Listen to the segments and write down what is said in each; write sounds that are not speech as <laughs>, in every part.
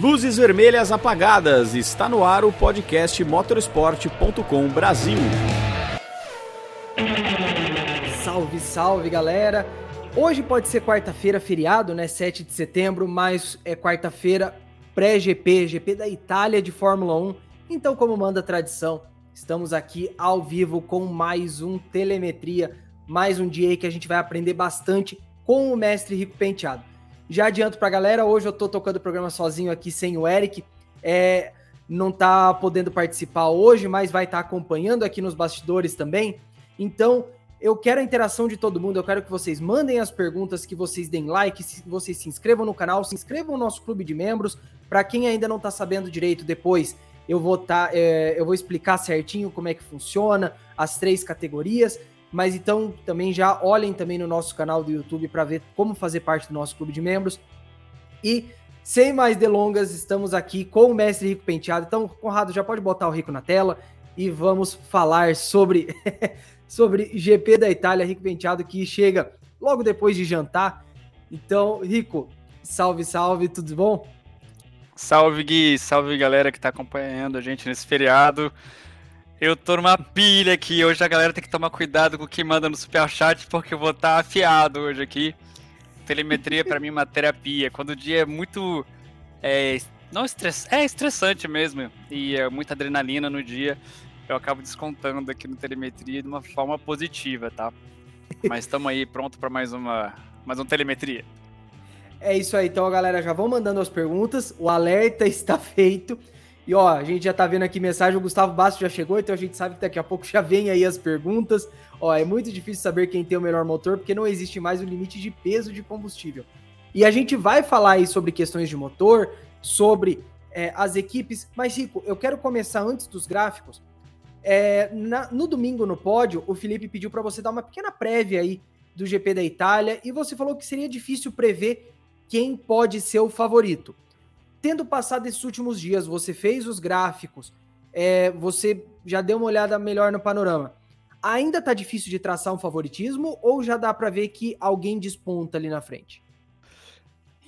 Luzes vermelhas apagadas. Está no ar o podcast motorsport.com Brasil. Salve, salve, galera. Hoje pode ser quarta-feira, feriado, né? 7 de setembro, mas é quarta-feira pré-GP, GP da Itália de Fórmula 1. Então, como manda a tradição, estamos aqui ao vivo com mais um Telemetria, mais um dia aí que a gente vai aprender bastante com o mestre Rico Penteado. Já adianto pra galera, hoje eu tô tocando o programa sozinho aqui sem o Eric. É, não tá podendo participar hoje, mas vai estar tá acompanhando aqui nos bastidores também. Então, eu quero a interação de todo mundo, eu quero que vocês mandem as perguntas, que vocês deem like, que vocês se inscrevam no canal, se inscrevam no nosso clube de membros. Para quem ainda não tá sabendo direito depois, eu vou tá, é, eu vou explicar certinho como é que funciona as três categorias. Mas então também já olhem também no nosso canal do YouTube para ver como fazer parte do nosso clube de membros. E sem mais delongas, estamos aqui com o mestre Rico Penteado. Então, Conrado, já pode botar o Rico na tela e vamos falar sobre <laughs> sobre GP da Itália, Rico Penteado que chega logo depois de jantar. Então, Rico, salve, salve, tudo bom? Salve Gui, salve galera que está acompanhando a gente nesse feriado. Eu tô numa pilha aqui. Hoje a galera tem que tomar cuidado com o que manda no superchat, porque eu vou estar tá afiado hoje aqui. Telemetria para mim é uma terapia. Quando o dia é muito. É, não estress, é estressante mesmo. E é muita adrenalina no dia. Eu acabo descontando aqui no telemetria de uma forma positiva, tá? Mas estamos aí pronto para mais uma mais uma telemetria. É isso aí, então galera, já vão mandando as perguntas. O alerta <laughs> está feito. E ó, a gente já tá vendo aqui mensagem, o Gustavo Basso já chegou, então a gente sabe que daqui a pouco <laughs> já vem aí as perguntas. Ó, é muito difícil saber quem tem o melhor motor, porque não existe mais o limite de peso de combustível. E a gente vai falar aí sobre questões de motor, sobre é, as equipes. Mas, Rico, eu quero começar antes dos gráficos. É, na, no domingo no pódio, o Felipe pediu para você dar uma pequena prévia aí do GP da Itália e você falou que seria difícil prever quem pode ser o favorito tendo passado esses últimos dias, você fez os gráficos, é, você já deu uma olhada melhor no panorama. Ainda tá difícil de traçar um favoritismo ou já dá para ver que alguém desponta ali na frente?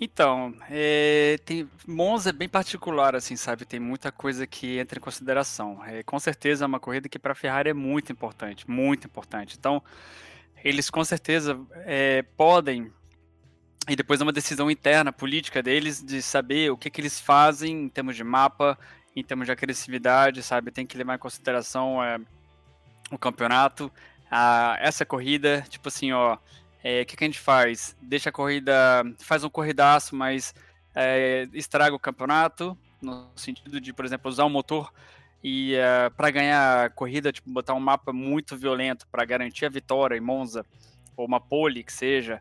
Então, é, tem, Monza é bem particular, assim, sabe? Tem muita coisa que entra em consideração. É, com certeza é uma corrida que para a Ferrari é muito importante, muito importante. Então, eles com certeza é, podem e depois é uma decisão interna, política deles, de saber o que, que eles fazem em termos de mapa, em termos de agressividade, sabe? Tem que levar em consideração é, o campeonato, a, essa corrida, tipo assim, ó, é, o que, que a gente faz? Deixa a corrida, faz um corridaço, mas é, estraga o campeonato, no sentido de, por exemplo, usar um motor e uh, para ganhar a corrida, tipo, botar um mapa muito violento para garantir a vitória em Monza, ou uma pole que seja,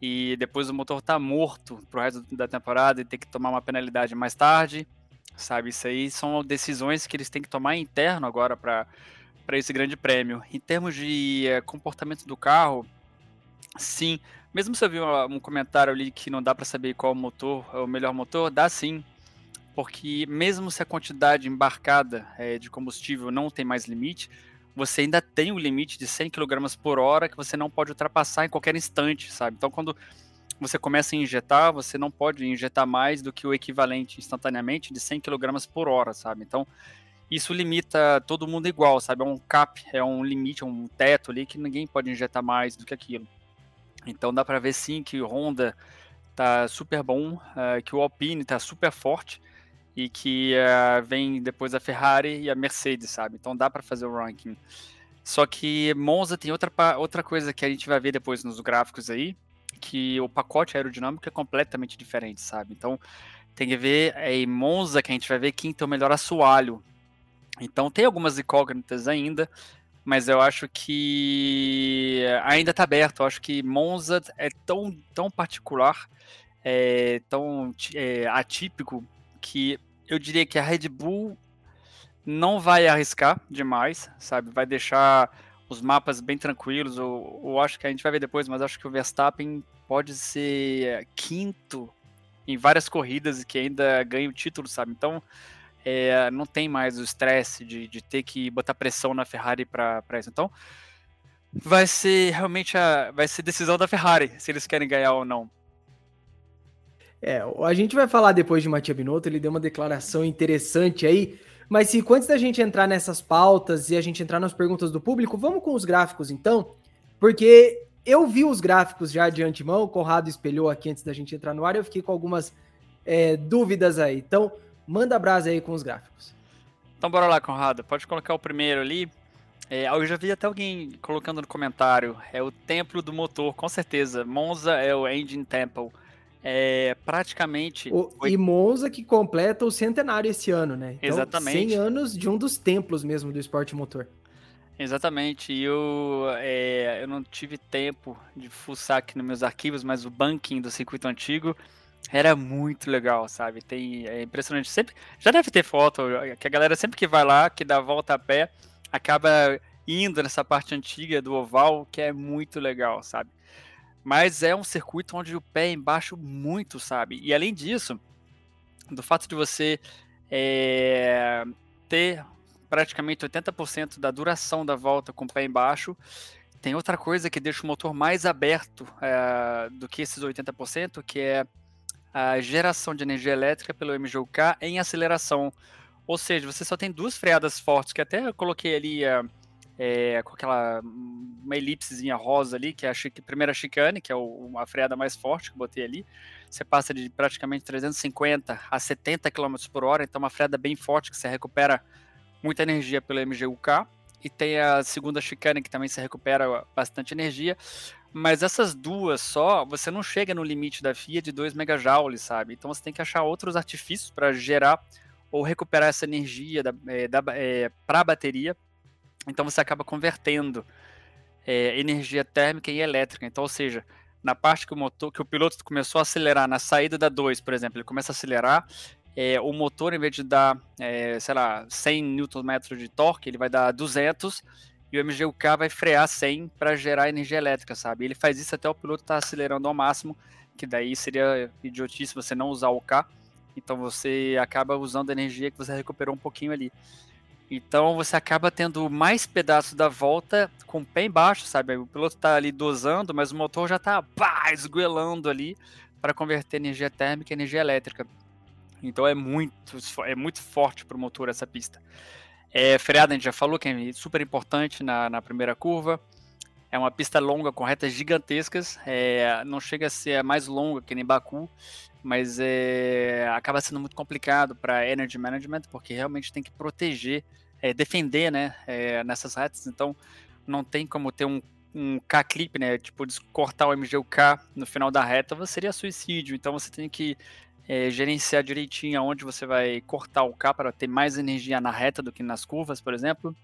e depois o motor tá morto pro resto da temporada e tem que tomar uma penalidade mais tarde, sabe? Isso aí são decisões que eles têm que tomar interno agora para esse grande prêmio. Em termos de é, comportamento do carro, sim. Mesmo se eu vi um comentário ali que não dá para saber qual motor é o melhor motor, dá sim. Porque mesmo se a quantidade embarcada é, de combustível não tem mais limite, você ainda tem um limite de 100 kg por hora que você não pode ultrapassar em qualquer instante, sabe? Então, quando você começa a injetar, você não pode injetar mais do que o equivalente instantaneamente de 100 kg por hora, sabe? Então, isso limita todo mundo igual, sabe? É um cap, é um limite, é um teto ali que ninguém pode injetar mais do que aquilo. Então, dá para ver sim que o Honda tá super bom, uh, que o Alpine tá super forte e que uh, vem depois a Ferrari e a Mercedes, sabe? Então dá para fazer o ranking. Só que Monza tem outra, outra coisa que a gente vai ver depois nos gráficos aí, que o pacote aerodinâmico é completamente diferente, sabe? Então tem que ver é em Monza que a gente vai ver quem tem o melhor assoalho. Então tem algumas incógnitas ainda, mas eu acho que ainda está aberto. Eu acho que Monza é tão, tão particular, é, tão é, atípico que eu diria que a Red Bull não vai arriscar demais, sabe? Vai deixar os mapas bem tranquilos. Eu, eu acho que a gente vai ver depois, mas acho que o Verstappen pode ser quinto em várias corridas e que ainda ganha o título, sabe? Então é, não tem mais o estresse de, de ter que botar pressão na Ferrari para isso. Então vai ser realmente a vai ser decisão da Ferrari se eles querem ganhar ou não. É, a gente vai falar depois de Matia Binotto, ele deu uma declaração interessante aí, mas se antes da gente entrar nessas pautas e a gente entrar nas perguntas do público, vamos com os gráficos então, porque eu vi os gráficos já de antemão, o Conrado espelhou aqui antes da gente entrar no ar, eu fiquei com algumas é, dúvidas aí. Então, manda brasa aí com os gráficos. Então bora lá, Conrado, pode colocar o primeiro ali. É, eu já vi até alguém colocando no comentário, é o templo do motor, com certeza. Monza é o Engine Temple é, praticamente. O, foi... E Monza que completa o centenário esse ano, né? Então, Exatamente. 100 anos de um dos templos mesmo do esporte motor. Exatamente. E eu, é, eu não tive tempo de fuçar aqui nos meus arquivos, mas o banking do circuito antigo era muito legal, sabe? Tem, é impressionante. Sempre, já deve ter foto, que a galera sempre que vai lá, que dá a volta a pé, acaba indo nessa parte antiga do oval, que é muito legal, sabe? Mas é um circuito onde o pé é embaixo muito, sabe? E além disso, do fato de você é, ter praticamente 80% da duração da volta com o pé embaixo, tem outra coisa que deixa o motor mais aberto é, do que esses 80%, que é a geração de energia elétrica pelo MGUK em aceleração. Ou seja, você só tem duas freadas fortes, que até eu coloquei ali é, é, com aquela uma elipsezinha rosa ali, que é a chique, primeira chicane, que é o, a freada mais forte que botei ali. Você passa de praticamente 350 a 70 km por hora, então uma freada bem forte que você recupera muita energia pelo MGUK. E tem a segunda chicane que também se recupera bastante energia. Mas essas duas só, você não chega no limite da FIA de 2 megajoules, sabe? Então você tem que achar outros artifícios para gerar ou recuperar essa energia é, é, para a bateria então você acaba convertendo é, energia térmica em elétrica. Então, ou seja, na parte que o motor, que o piloto começou a acelerar na saída da 2, por exemplo, ele começa a acelerar, é, o motor, em vez de dar, é, sei lá, 100 Nm de torque, ele vai dar 200 e o MGUK vai frear 100 para gerar energia elétrica, sabe? Ele faz isso até o piloto estar tá acelerando ao máximo, que daí seria idiotice você não usar o K. Então você acaba usando a energia que você recuperou um pouquinho ali. Então você acaba tendo mais pedaços da volta com o pé embaixo, sabe? O piloto está ali dosando, mas o motor já está esguelando ali para converter energia térmica em energia elétrica. Então é muito, é muito forte para o motor essa pista. É, freada, a gente já falou que é super importante na, na primeira curva. É uma pista longa com retas gigantescas. É, não chega a ser a mais longa que nem Baku, mas é, acaba sendo muito complicado para energy management, porque realmente tem que proteger, é, defender né, é, nessas retas. Então não tem como ter um, um K-clip, né? Tipo, cortar o MGUK no final da reta seria suicídio. Então você tem que é, gerenciar direitinho aonde você vai cortar o K para ter mais energia na reta do que nas curvas, por exemplo.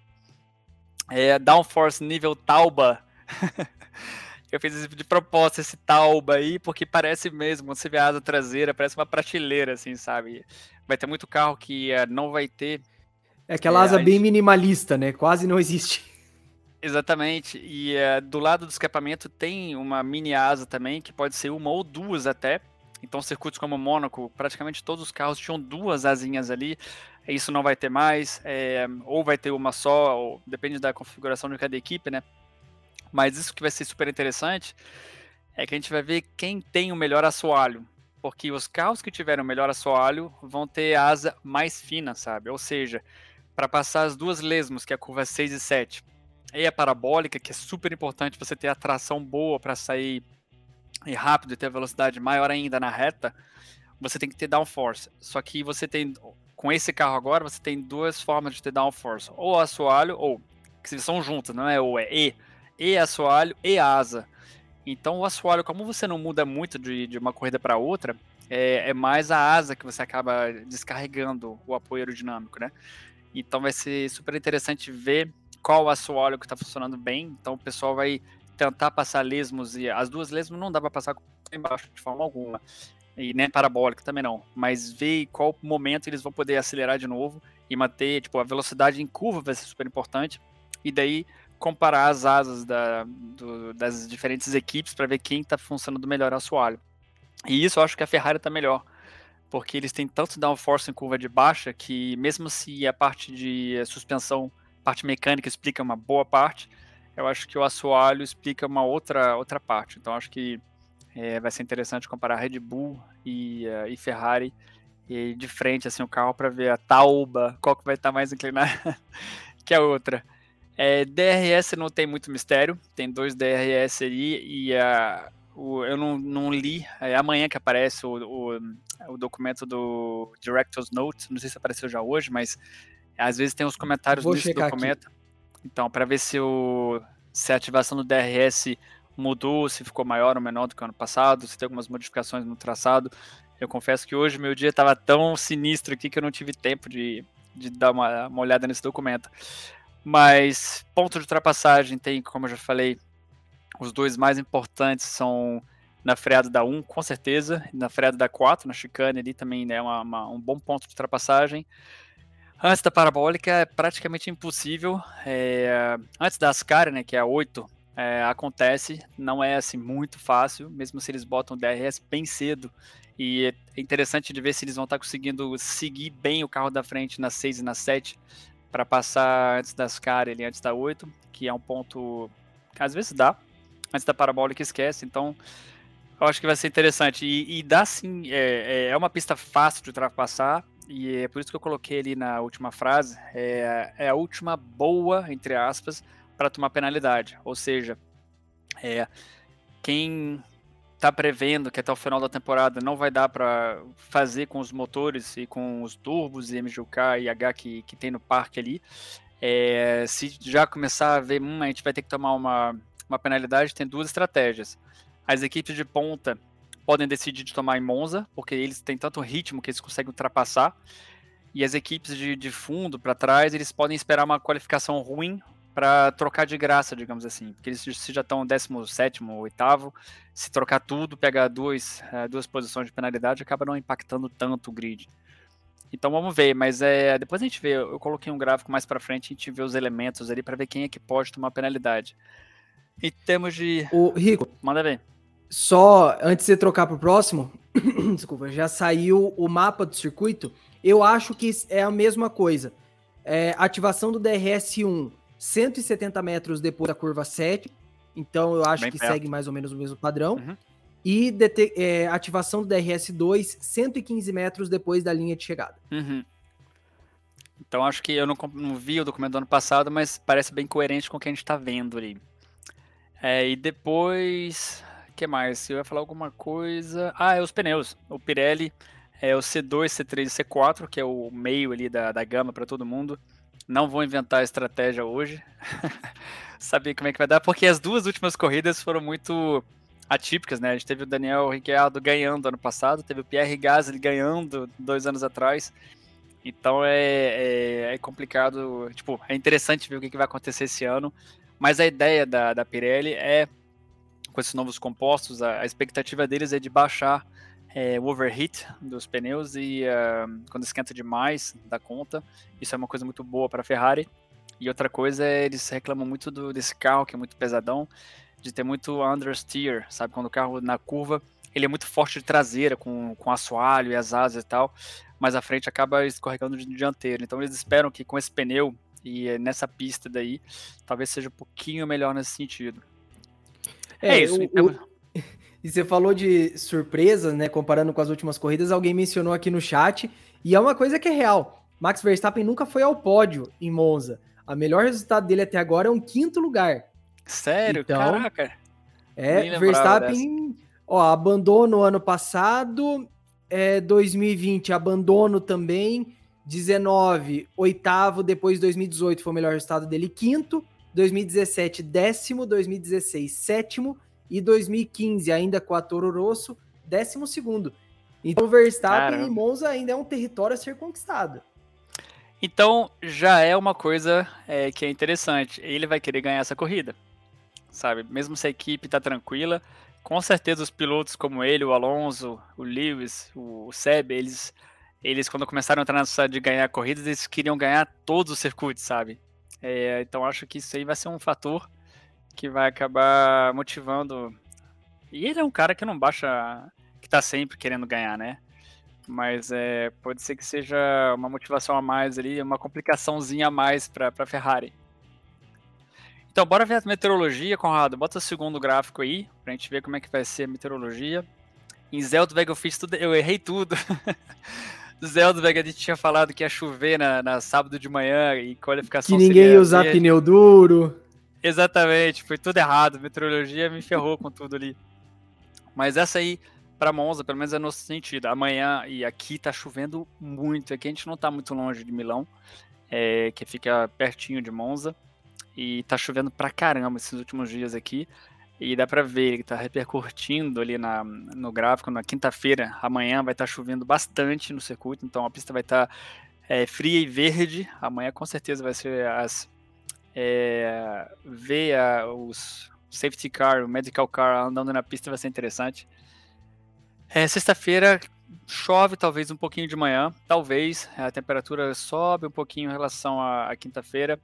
É, downforce nível Tauba <laughs> eu fiz de propósito esse tauba aí, porque parece mesmo, quando você vê a asa traseira, parece uma prateleira, assim, sabe? Vai ter muito carro que uh, não vai ter. É aquela é, asa bem minimalista, né? Quase não existe. <laughs> Exatamente. E uh, do lado do escapamento tem uma mini asa também, que pode ser uma ou duas até. Então, circuitos como o Mônaco, praticamente todos os carros tinham duas asinhas ali. Isso não vai ter mais, é, ou vai ter uma só, ou, depende da configuração de cada equipe, né? Mas isso que vai ser super interessante é que a gente vai ver quem tem o melhor assoalho. Porque os carros que tiveram o melhor assoalho vão ter a asa mais fina, sabe? Ou seja, para passar as duas lesmos, que é a curva 6 e 7, e a parabólica, que é super importante você ter a tração boa para sair rápido e ter velocidade maior ainda na reta, você tem que ter downforce. Só que você tem, com esse carro agora, você tem duas formas de ter downforce. Ou assoalho, ou, que são juntas, não é ou, é E e assoalho e asa. Então o assoalho, como você não muda muito de, de uma corrida para outra, é, é, mais a asa que você acaba descarregando o apoio aerodinâmico, né? Então vai ser super interessante ver qual assoalho que está funcionando bem. Então o pessoal vai tentar passar lesmos e as duas lesmos não dá para passar embaixo de forma alguma. E nem parabólica também não. Mas ver qual momento eles vão poder acelerar de novo e manter, tipo, a velocidade em curva vai ser super importante. E daí comparar as asas da, do, das diferentes equipes para ver quem está funcionando melhor ao assoalho. E isso eu acho que a Ferrari está melhor, porque eles têm tanto downforce em curva de baixa que mesmo se a parte de suspensão, parte mecânica explica uma boa parte, eu acho que o assoalho explica uma outra outra parte. Então acho que É, vai ser interessante comparar Red Bull e, uh, e Ferrari e de frente assim o carro para ver a tauba, qual que vai estar tá mais inclinada <laughs> que a outra. É, DRS não tem muito mistério, tem dois DRS ali e a, o, eu não, não li, é amanhã que aparece o, o, o, documento do Director's Note, não sei se apareceu já hoje, mas às vezes tem os comentários Vou desse documento. Aqui. Então, para ver se, o, se a ativação do DRS mudou, se ficou maior ou menor do que o ano passado, se tem algumas modificações no traçado. Eu confesso que hoje meu dia estava tão sinistro aqui que eu não tive tempo de, de dar uma, uma olhada nesse documento. Mas ponto de ultrapassagem tem, como eu já falei, os dois mais importantes são na freada da 1, com certeza, na freada da 4, na chicane ali também é né, uma, uma, um bom ponto de ultrapassagem. Antes da parabólica é praticamente impossível. É, antes da Ascari, né, que é a 8, é, acontece, não é assim muito fácil, mesmo se eles botam DRS bem cedo. E é interessante de ver se eles vão estar conseguindo seguir bem o carro da frente na 6 e na 7 para passar antes das Ascari ali antes da 8, que é um ponto que às vezes dá, antes da parabólica esquece, então eu acho que vai ser interessante. E, e dá sim, é, é, é uma pista fácil de ultrapassar, e é por isso que eu coloquei ali na última frase, é, é a última boa, entre aspas, para tomar penalidade. Ou seja, é, quem está prevendo que até o final da temporada não vai dar para fazer com os motores e com os turbos e MGUK e H que, que tem no parque ali, é, se já começar a ver, hum, a gente vai ter que tomar uma, uma penalidade, tem duas estratégias. As equipes de ponta podem decidir de tomar em Monza, porque eles têm tanto ritmo que eles conseguem ultrapassar. E as equipes de, de fundo para trás, eles podem esperar uma qualificação ruim para trocar de graça, digamos assim. Porque eles se já estão 17, 8, se trocar tudo, pegar duas, eh, duas posições de penalidade, acaba não impactando tanto o grid. Então vamos ver, mas é, depois a gente vê. Eu coloquei um gráfico mais para frente, a gente vê os elementos ali para ver quem é que pode tomar penalidade. Em termos de. O Rico. Manda ver. Só antes de você trocar para o próximo, <clears throat> desculpa, já saiu o mapa do circuito. Eu acho que é a mesma coisa. É, ativação do DRS1, 170 metros depois da curva 7. Então eu acho Bem que perto. segue mais ou menos o mesmo padrão. Uhum. E é, ativação do DRS2, 115 metros depois da linha de chegada. Uhum. Então acho que eu não, não, vi o documento do ano passado, mas parece bem coerente com o que a gente está vendo ali. É, e depois. O que mais? Eu ia falar alguma coisa. Ah, é os pneus. O Pirelli é o C2, C3 e C4, que é o meio ali da, da gama para todo mundo. Não vou inventar a estratégia hoje. <laughs> Saber como é que vai dar, porque as duas últimas corridas foram muito atípicas, né? A gente teve o Daniel Ricciardo ganhando ano passado, teve o Pierre Gasly ganhando dois anos atrás. Então é, é, é complicado, tipo, é interessante ver o que, que vai acontecer esse ano. Mas a ideia da, da Pirelli é, com esses novos compostos, a, a expectativa deles é de baixar é, o overheat dos pneus e uh, quando esquenta demais da conta. Isso é uma coisa muito boa para a Ferrari. E outra coisa é eles reclamam muito do, desse carro que é muito pesadão, de ter muito understeer, sabe? Quando o carro na curva ele é muito forte de traseira, com, com assoalho e as asas e tal, mas a frente acaba escorregando de dianteiro. Então eles esperam que com esse pneu e nessa pista daí, talvez seja um pouquinho melhor nesse sentido. É, é isso. O, então... o... E você falou de surpresas, né? Comparando com as últimas corridas, alguém mencionou aqui no chat, e é uma coisa que é real. Max Verstappen nunca foi ao pódio em Monza. A melhor resultado dele até agora é um quinto lugar. Sério? Então, Caraca! É, Verstappen, ó, abandono ano passado, é, 2020 abandono também, 19, oitavo, depois 2018 foi o melhor resultado dele, quinto, 2017, décimo, 2016, sétimo, e 2015, ainda com a Toro Rosso, décimo segundo. Então, Verstappen Caramba. e Monza ainda é um território a ser conquistado. Então, já é uma coisa é, que é interessante. Ele vai querer ganhar essa corrida, sabe? Mesmo se a equipe tá tranquila, com certeza os pilotos como ele, o Alonso, o Lewis, o Seb, eles eles, quando começaram a entrar nessa de ganhar corridas, eles queriam ganhar todos os circuitos, sabe? É, então acho que isso aí vai ser um fator que vai acabar motivando. E ele é um cara que não baixa, que tá sempre querendo ganhar, né? Mas é, pode ser que seja uma motivação a mais ali, uma complicaçãozinha a mais para a Ferrari. Então, bora ver a meteorologia, Conrado. Bota o segundo gráfico aí, pra gente ver como é que vai ser a meteorologia. Em Zeldberg eu fiz tudo, eu errei tudo. <laughs> Zeldberg a gente tinha falado que ia chover na, na sábado de manhã e qualificação Que ninguém ia usar pneu duro. Exatamente, foi tudo errado. Meteorologia me ferrou com tudo ali. Mas essa aí, para Monza, pelo menos é no sentido. Amanhã e aqui tá chovendo muito. Aqui a gente não tá muito longe de Milão, é, que fica pertinho de Monza. E tá chovendo pra caramba esses últimos dias aqui. E dá pra ver, que tá repercutindo ali na, no gráfico. Na quinta-feira, amanhã vai estar tá chovendo bastante no circuito, então a pista vai estar tá, é, fria e verde. Amanhã com certeza vai ser as. É, ver a, os safety car, o medical car andando na pista vai ser interessante. É, Sexta-feira chove talvez um pouquinho de manhã, talvez a temperatura sobe um pouquinho em relação à, à quinta-feira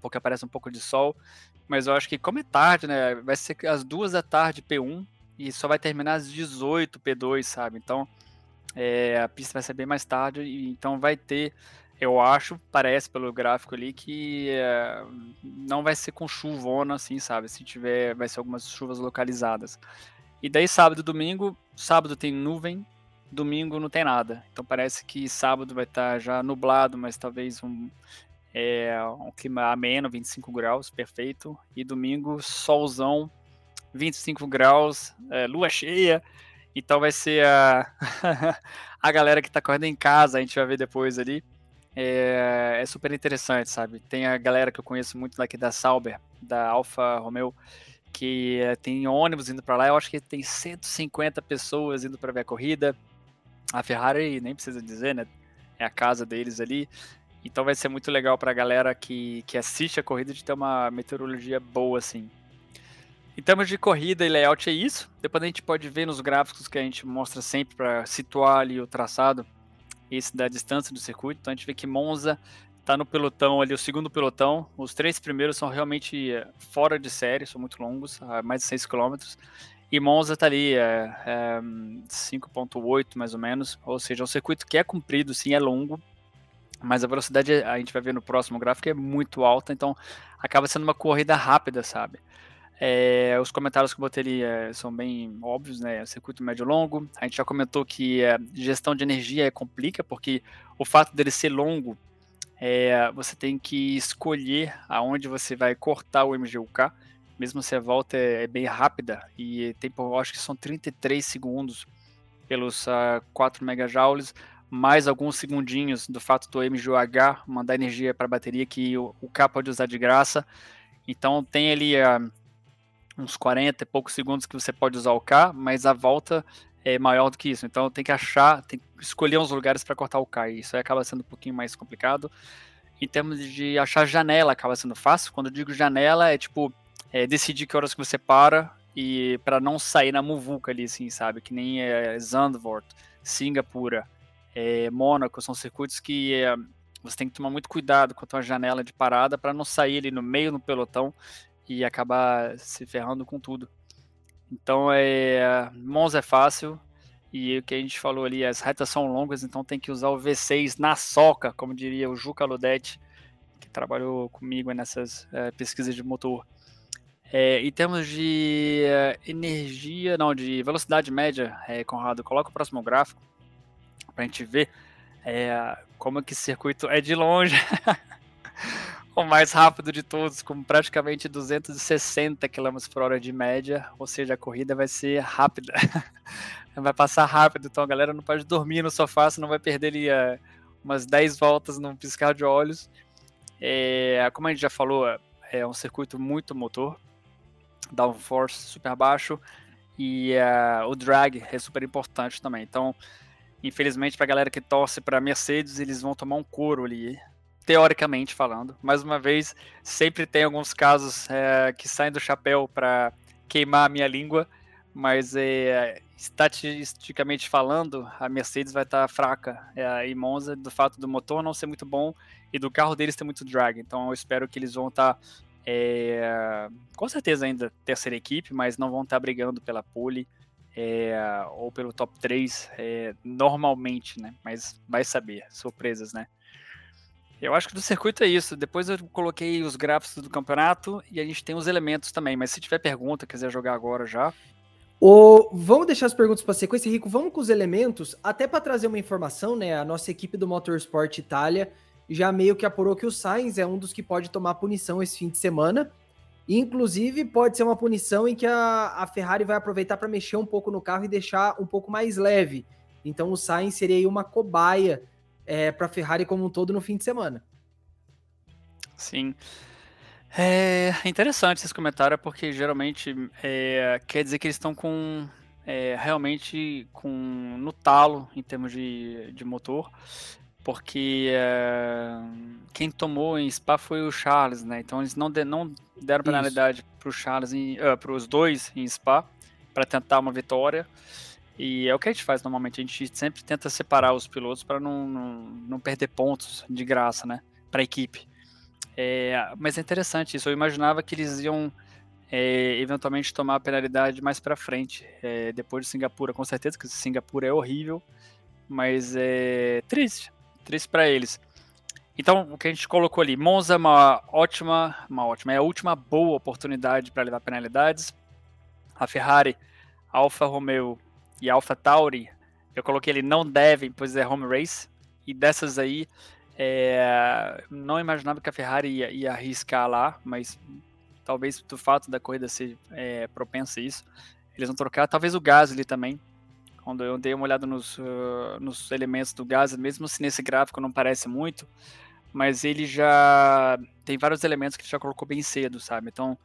porque aparece um pouco de sol. Mas eu acho que como é tarde, né? Vai ser às duas da tarde P1 e só vai terminar às 18 P2, sabe? Então é, a pista vai ser bem mais tarde então vai ter, eu acho, parece pelo gráfico ali que é, não vai ser com chuvona, assim, sabe? Se tiver, vai ser algumas chuvas localizadas. E daí sábado e domingo, sábado tem nuvem, domingo não tem nada. Então parece que sábado vai estar já nublado, mas talvez um é um clima ameno, 25 graus, perfeito. E domingo, solzão, 25 graus, é, lua cheia. Então vai ser a, <laughs> a galera que tá correndo em casa, a gente vai ver depois ali. É, é, super interessante, sabe? Tem a galera que eu conheço muito daqui da Sauber, da Alfa Romeo, que é, tem ônibus indo para lá. Eu acho que tem 150 pessoas indo para ver a corrida. A Ferrari nem precisa dizer, né? É a casa deles ali. Então vai ser muito legal para a galera que, que assiste a corrida de ter uma meteorologia boa, assim. Em termos de corrida e layout é isso. Depois a gente pode ver nos gráficos que a gente mostra sempre para situar ali o traçado, esse da distância do circuito. Então a gente vê que Monza está no pelotão ali, o segundo pelotão. Os três primeiros são realmente eh, fora de série, são muito longos, mais de 6 km. E Monza está ali, é, é 5.8 mais ou menos. Ou seja, é um circuito que é comprido, sim, é longo, mas a velocidade, a gente vai ver no próximo gráfico, é muito alta, então acaba sendo uma corrida rápida, sabe? É, os comentários que eu botei ali é, são bem óbvios, né? Circuito médio-longo. A gente já comentou que é, gestão de energia é complica, porque o fato dele ser longo, é, você tem que escolher aonde você vai cortar o MGUK, mesmo se a volta é, é bem rápida, e tempo, acho que são 33 segundos pelos uh, 4 megajoules, mais alguns segundinhos do fato do MGUH mandar energia para a bateria que o, o K pode usar de graça. Então tem ali uh, uns 40 e poucos segundos que você pode usar o K, mas a volta é maior do que isso. Então tem que achar, tem que escolher uns lugares para cortar o K. E isso aí acaba sendo um pouquinho mais complicado. Em termos de achar janela, acaba sendo fácil. Quando eu digo janela, é tipo é, decidir que horas que você para e para não sair na muvuca ali, assim, sabe? Que nem é, Zandvoort, Singapura é, Mônaco, são circuitos que é, você tem que tomar muito cuidado a tua janela de parada para não sair ali no meio do pelotão e acabar se ferrando com tudo. Então, é, Monza é fácil e o que a gente falou ali, as retas são longas, então tem que usar o V6 na soca, como diria o Juca Ludetti, que trabalhou comigo nessas é, pesquisas de motor. É, em termos de é, energia, não, de velocidade média, é, Conrado, coloca o próximo gráfico para a gente ver é, como que esse circuito é de longe <laughs> o mais rápido de todos, com praticamente 260 km por hora de média, ou seja, a corrida vai ser rápida, <laughs> vai passar rápido, então a galera não pode dormir no sofá, senão vai perder ali uh, umas 10 voltas num piscar de olhos. É, como a gente já falou, é um circuito muito motor, downforce super baixo, e uh, o drag é super importante também, então Infelizmente, para a galera que torce para Mercedes, eles vão tomar um couro ali, teoricamente falando. Mais uma vez, sempre tem alguns casos é, que saem do chapéu para queimar a minha língua, mas é, estatisticamente falando, a Mercedes vai estar tá fraca é, em Monza, do fato do motor não ser muito bom e do carro deles ter muito drag. Então, eu espero que eles vão estar. Tá, é, com certeza ainda terceira equipe, mas não vão estar tá brigando pela pole é, ou pelo top 3 é, normalmente, né? Mas vai saber, surpresas, né? Eu acho que do circuito é isso. Depois eu coloquei os gráficos do campeonato e a gente tem os elementos também. Mas se tiver pergunta, quiser jogar agora já. Vamos deixar as perguntas para sequência, Rico. Vamos com os elementos, até para trazer uma informação, né? A nossa equipe do Motorsport Itália já meio que apurou que o Sainz é um dos que pode tomar punição esse fim de semana. Inclusive, pode ser uma punição em que a, a Ferrari vai aproveitar para mexer um pouco no carro e deixar um pouco mais leve. Então, o Sainz seria aí uma cobaia é, para a Ferrari como um todo no fim de semana. Sim. É interessante esse comentário, porque geralmente é, quer dizer que eles estão com é, realmente com no talo em termos de, de motor, porque é, quem tomou em Spa foi o Charles, né? Então eles não, de, não deram penalidade para o Charles, uh, para os dois em Spa, para tentar uma vitória. E é o que a gente faz normalmente, a gente sempre tenta separar os pilotos para não, não, não perder pontos de graça, né? Para a equipe. É, mas é interessante isso. Eu imaginava que eles iam é, eventualmente tomar a penalidade mais para frente, é, depois de Singapura. Com certeza que Singapura é horrível, mas é triste, triste para eles. Então, o que a gente colocou ali, Monza é uma ótima, uma ótima, é a última boa oportunidade para levar penalidades. A Ferrari, Alfa Romeo e Alfa Tauri, eu coloquei ele não devem, pois é home race. E dessas aí, é, não imaginava que a Ferrari ia, ia, arriscar lá, mas talvez do fato da corrida ser é, propensa a isso, eles vão trocar. Talvez o Gasly também. Quando eu dei uma olhada nos, uh, nos elementos do Gasly, mesmo se nesse gráfico não parece muito, mas ele já tem vários elementos que ele já colocou bem cedo, sabe? Então,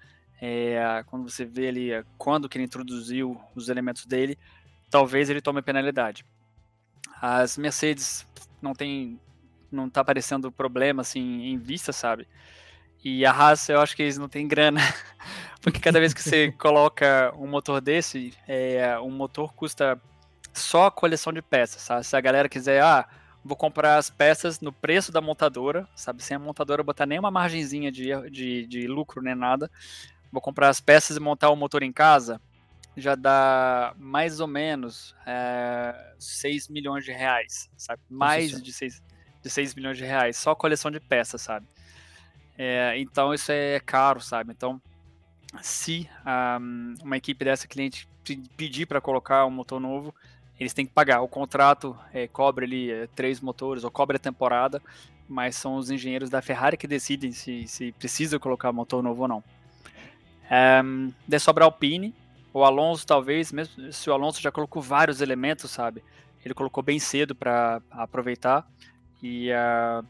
é, quando você vê ali quando que ele introduziu os elementos dele, talvez ele tome penalidade. As Mercedes não tem não tá aparecendo problema assim em vista, sabe? E a Haas, eu acho que eles não têm grana. <laughs> Porque cada vez que você <laughs> coloca um motor desse, é, um motor custa só a coleção de peças, sabe? Se a galera quiser, ah, vou comprar as peças no preço da montadora, sabe? Sem a montadora botar nenhuma margenzinha de, de, de lucro nem nada. Vou comprar as peças e montar o motor em casa, já dá mais ou menos é, 6 milhões de reais, sabe? Mais de 6 de 6 milhões de reais, só a coleção de peças, sabe? É, então isso é caro, sabe? Então, se um, uma equipe dessa cliente pedir para colocar um motor novo, eles têm que pagar. O contrato é, cobre ali é, três motores ou cobre a temporada, mas são os engenheiros da Ferrari que decidem se, se precisa colocar motor novo ou não. Um, de sobra Alpine, o Alonso talvez, mesmo se o Alonso já colocou vários elementos, sabe? Ele colocou bem cedo para aproveitar. E uh,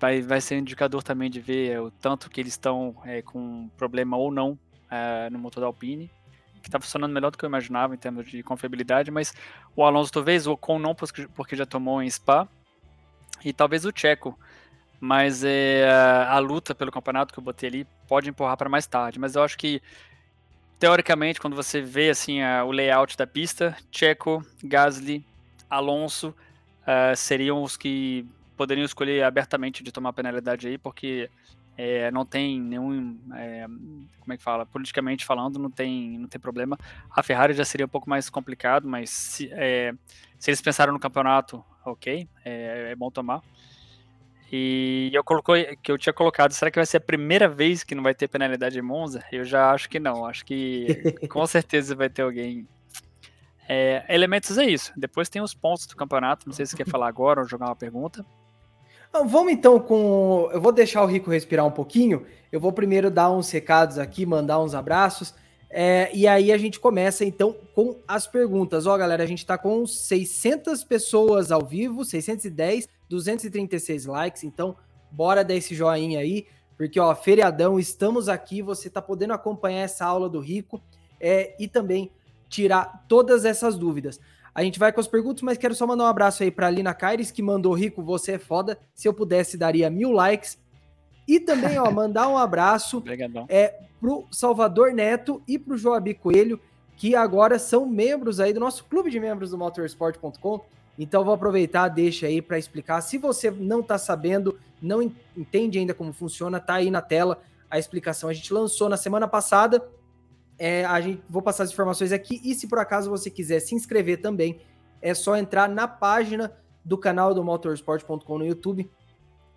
vai, vai ser um indicador também de ver o tanto que eles estão é, com problema ou não uh, no motor da Alpine, que está funcionando melhor do que eu imaginava em termos de confiabilidade, mas o Alonso talvez, o Ocon não, porque já tomou em Spa, e talvez o Checo, mas é, a luta pelo campeonato que eu botei ali pode empurrar para mais tarde, mas eu acho que teoricamente, quando você vê assim a, o layout da pista, Checo, Gasly, Alonso uh, seriam os que poderiam escolher abertamente de tomar penalidade aí, porque é, não tem nenhum, é, como é que fala, politicamente falando, não tem, não tem problema. A Ferrari já seria um pouco mais complicado, mas se, é, se eles pensaram no campeonato, ok, é, bom tomar. E eu colocou que eu tinha colocado, será que vai ser a primeira vez que não vai ter penalidade em Monza? Eu já acho que não, acho que <laughs> com certeza vai ter alguém é, elementos é isso. Depois tem os pontos do campeonato. Não sei se você quer falar agora ou jogar uma pergunta. Vamos então com. Eu vou deixar o Rico respirar um pouquinho. Eu vou primeiro dar uns recados aqui, mandar uns abraços. É, e aí a gente começa então com as perguntas. Ó, galera, a gente tá com 600 pessoas ao vivo, 610, 236 likes. Então, bora dar esse joinha aí, porque ó, feriadão, estamos aqui. Você tá podendo acompanhar essa aula do Rico é, e também tirar todas essas dúvidas. A gente vai com as perguntas, mas quero só mandar um abraço aí para Lina Caires, que mandou Rico, você é foda. Se eu pudesse, daria mil likes. E também, ó, <laughs> mandar um abraço é, pro Salvador Neto e pro Joabi Coelho, que agora são membros aí do nosso clube de membros do motorsport.com. Então vou aproveitar, deixa aí para explicar. Se você não está sabendo, não entende ainda como funciona, tá aí na tela a explicação. A gente lançou na semana passada é, a gente vou passar as informações aqui e se por acaso você quiser se inscrever também, é só entrar na página do canal do motorsport.com no YouTube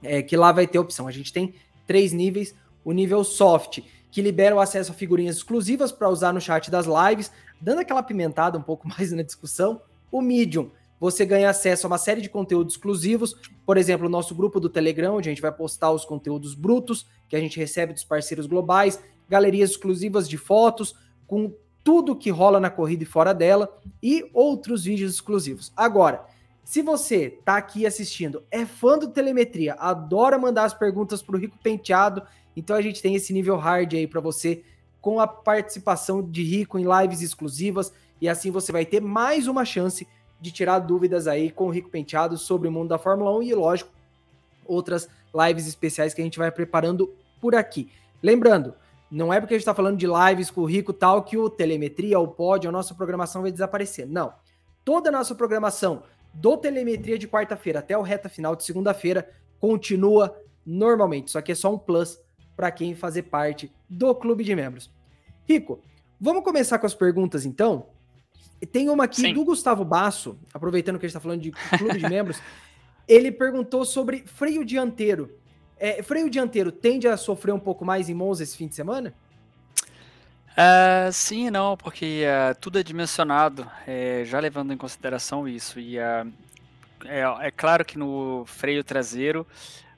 é, que lá vai ter opção. A gente tem três níveis. O nível soft, que libera o acesso a figurinhas exclusivas para usar no chat das lives, dando aquela pimentada um pouco <laughs> mais na discussão. O medium, você ganha acesso a uma série de conteúdos exclusivos, por exemplo, o nosso grupo do Telegram, onde a gente vai postar os conteúdos brutos que a gente recebe dos parceiros globais, galerias exclusivas de fotos, com tudo que rola na corrida e fora dela, e outros vídeos exclusivos. Agora, se você tá aqui assistindo, é fã do Telemetria, adora mandar as perguntas pro Rico Penteado, então a gente tem esse nível hard aí para você, com a participação de Rico em lives exclusivas, e assim você vai ter mais uma chance tirar dúvidas aí com o Rico Penteado sobre o mundo da Fórmula 1 e, lógico, outras lives especiais que a gente vai preparando por aqui. Lembrando, não é porque a gente está falando de lives com o Rico tal que o telemetria, o pod, a nossa programação vai desaparecer. Não. Toda a nossa programação do telemetria de quarta-feira até o reta final de segunda-feira continua normalmente. Isso aqui é só um plus para quem fazer parte do clube de membros. Rico, vamos começar com as perguntas então? Tem uma aqui Sim. do Gustavo Basso, aproveitando que a gente está falando de <laughs> clube de membros. Ele perguntou sobre freio dianteiro. É, freio dianteiro tende a sofrer um pouco mais em Monza esse fim de semana? Uh, sim e não, porque uh, tudo é dimensionado, é, já levando em consideração isso. E uh, é, é, claro que no freio traseiro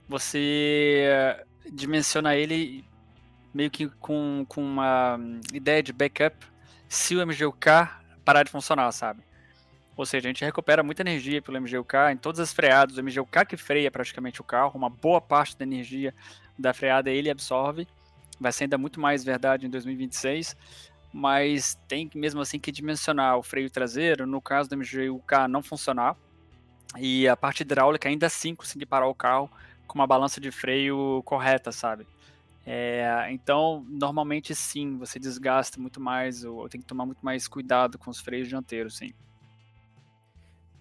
você dimensiona ele meio que com, com uma ideia de backup se o MGUK parar de funcionar, sabe? Ou seja, a gente recupera muita energia pelo MGUK em todas as freadas. O MGUK que freia praticamente o carro, uma boa parte da energia da freada ele absorve. Vai ser ainda muito mais verdade em 2026, mas tem mesmo assim que dimensionar o freio traseiro, no caso do MGUK não funcionar, e a parte hidráulica ainda assim conseguir parar o carro com uma balança de freio correta, sabe? É, então, normalmente sim, você desgasta muito mais, ou tem que tomar muito mais cuidado com os freios dianteiros, sim.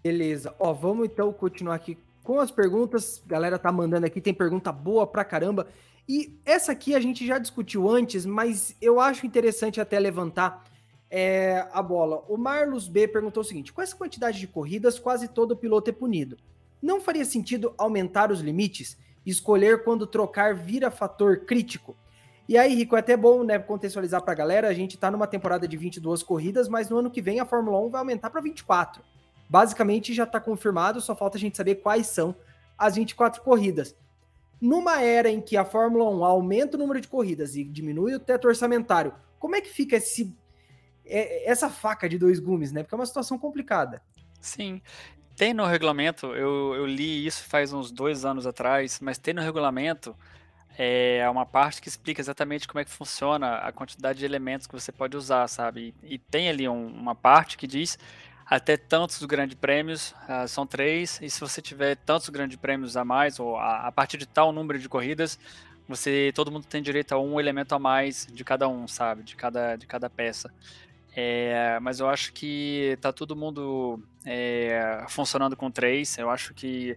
Beleza. Ó, vamos então continuar aqui com as perguntas. Galera tá mandando aqui, tem pergunta boa pra caramba. E essa aqui a gente já discutiu antes, mas eu acho interessante até levantar é, a bola. O Marlos B perguntou o seguinte: com essa quantidade de corridas, quase todo piloto é punido. Não faria sentido aumentar os limites? Escolher quando trocar vira fator crítico? E aí, Rico, é até bom né, contextualizar para a galera: a gente está numa temporada de 22 corridas, mas no ano que vem a Fórmula 1 vai aumentar para 24 basicamente já está confirmado, só falta a gente saber quais são as 24 corridas. Numa era em que a Fórmula 1 aumenta o número de corridas e diminui o teto orçamentário, como é que fica esse, é, essa faca de dois gumes, né? Porque é uma situação complicada. Sim. Tem no regulamento, eu, eu li isso faz uns dois anos atrás, mas tem no regulamento é uma parte que explica exatamente como é que funciona a quantidade de elementos que você pode usar, sabe? E, e tem ali um, uma parte que diz até tantos grandes prêmios, uh, são três, e se você tiver tantos grandes prêmios a mais, ou a, a, partir de tal número de corridas, você todo mundo tem direito a um elemento a mais de cada um, sabe? De cada, de cada peça. É, mas eu acho que tá todo mundo é, funcionando com três. Eu acho que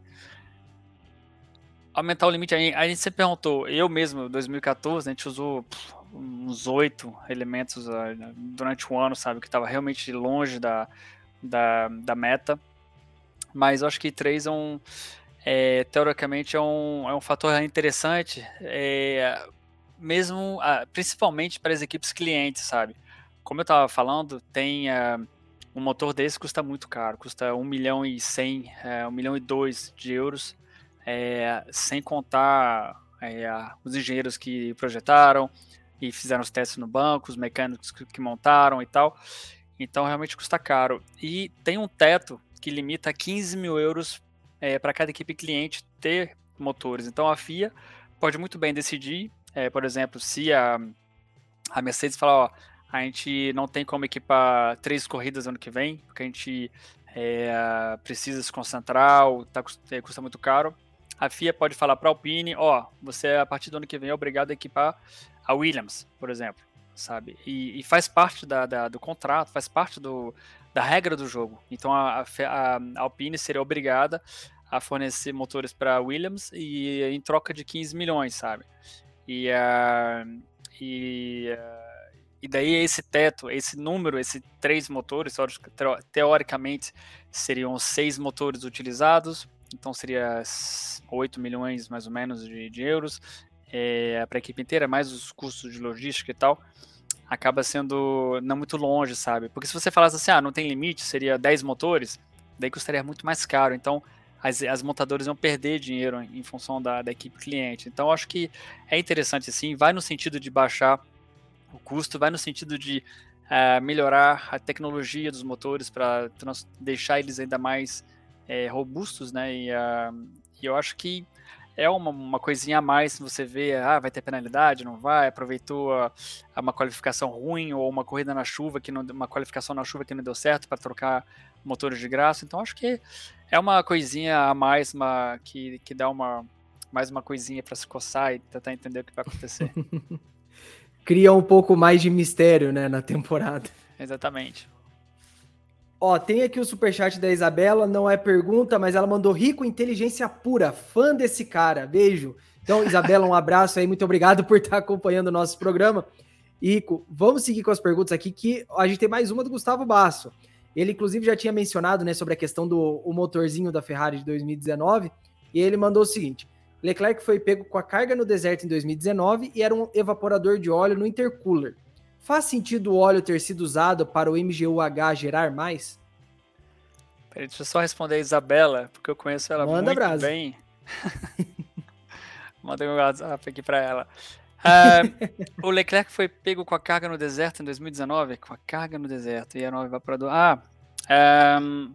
aumentar o limite. A gente sempre perguntou, eu mesmo, em 2014, a gente usou uns oito elementos uh, durante o ano, sabe? Que estava realmente longe da, da, da meta. Mas eu acho que 3 é um. É, teoricamente é um, é um fator interessante, é, mesmo principalmente para as equipes clientes, sabe? Como eu estava falando, tem uh, um motor desse custa muito caro, custa 1 milhão e 100, é, 1 milhão e 2 de euros, é, sem contar é, os engenheiros que projetaram e fizeram os testes no banco, os mecânicos que montaram e tal. Então realmente custa caro. E tem um teto que limita a 15 mil euros é, para cada equipe cliente ter motores. Então a FIA pode muito bem decidir, é, por exemplo, se a, a Mercedes falar, ó, a gente não tem como equipar três corridas ano que vem, porque a gente é, precisa se concentrar, tá, é, custa muito caro. A FIA pode falar para a Alpine, ó, você a partir do ano que vem é obrigado a equipar a Williams, por exemplo sabe? E, e faz parte da, da, do contrato, faz parte do, da regra do jogo. Então a, a, a Alpine seria obrigada a fornecer motores para Williams e em troca de 15 milhões, sabe? E, uh, e, uh, e daí esse teto, esse número, esses três motores, teoricamente seriam seis motores utilizados, então seria 8 milhões mais ou menos de, de euros é, para a equipe inteira, mais os custos de logística e tal, acaba sendo não muito longe, sabe? Porque se você falasse assim, ah, não tem limite, seria 10 motores, daí custaria muito mais caro. Então, as, as montadoras iam perder dinheiro em função da, da equipe cliente. Então, acho que é interessante assim, vai no sentido de baixar o custo, vai no sentido de uh, melhorar a tecnologia dos motores para deixar eles ainda mais é, robustos, né? E, uh, e, eu acho que é uma, uma coisinha a mais você vê, ah, vai ter penalidade, não vai, aproveitou a, a uma qualificação ruim ou uma corrida na chuva que não, uma qualificação na chuva que não deu certo para trocar motores de graça. Então acho que é uma coisinha a mais, uma, que, que dá uma mais uma coisinha para se coçar e tentar entender o que vai acontecer. <laughs> Cria um pouco mais de mistério, né, na temporada. Exatamente. Ó, tem aqui o superchat da Isabela, não é pergunta, mas ela mandou rico inteligência pura, fã desse cara. Beijo. Então, Isabela, um abraço aí, muito obrigado por estar acompanhando o nosso programa. Rico, vamos seguir com as perguntas aqui, que a gente tem mais uma do Gustavo Basso. Ele, inclusive, já tinha mencionado né, sobre a questão do motorzinho da Ferrari de 2019, e ele mandou o seguinte: Leclerc foi pego com a carga no deserto em 2019 e era um evaporador de óleo no intercooler. Faz sentido o óleo ter sido usado para o MGUH gerar mais? Peraí, deixa eu só responder a Isabela, porque eu conheço ela Manda muito brasa. bem. <laughs> Manda um WhatsApp aqui para ela. Uh, <laughs> o Leclerc foi pego com a carga no deserto em 2019? Com a carga no deserto. E era um evaporador. Ah, um...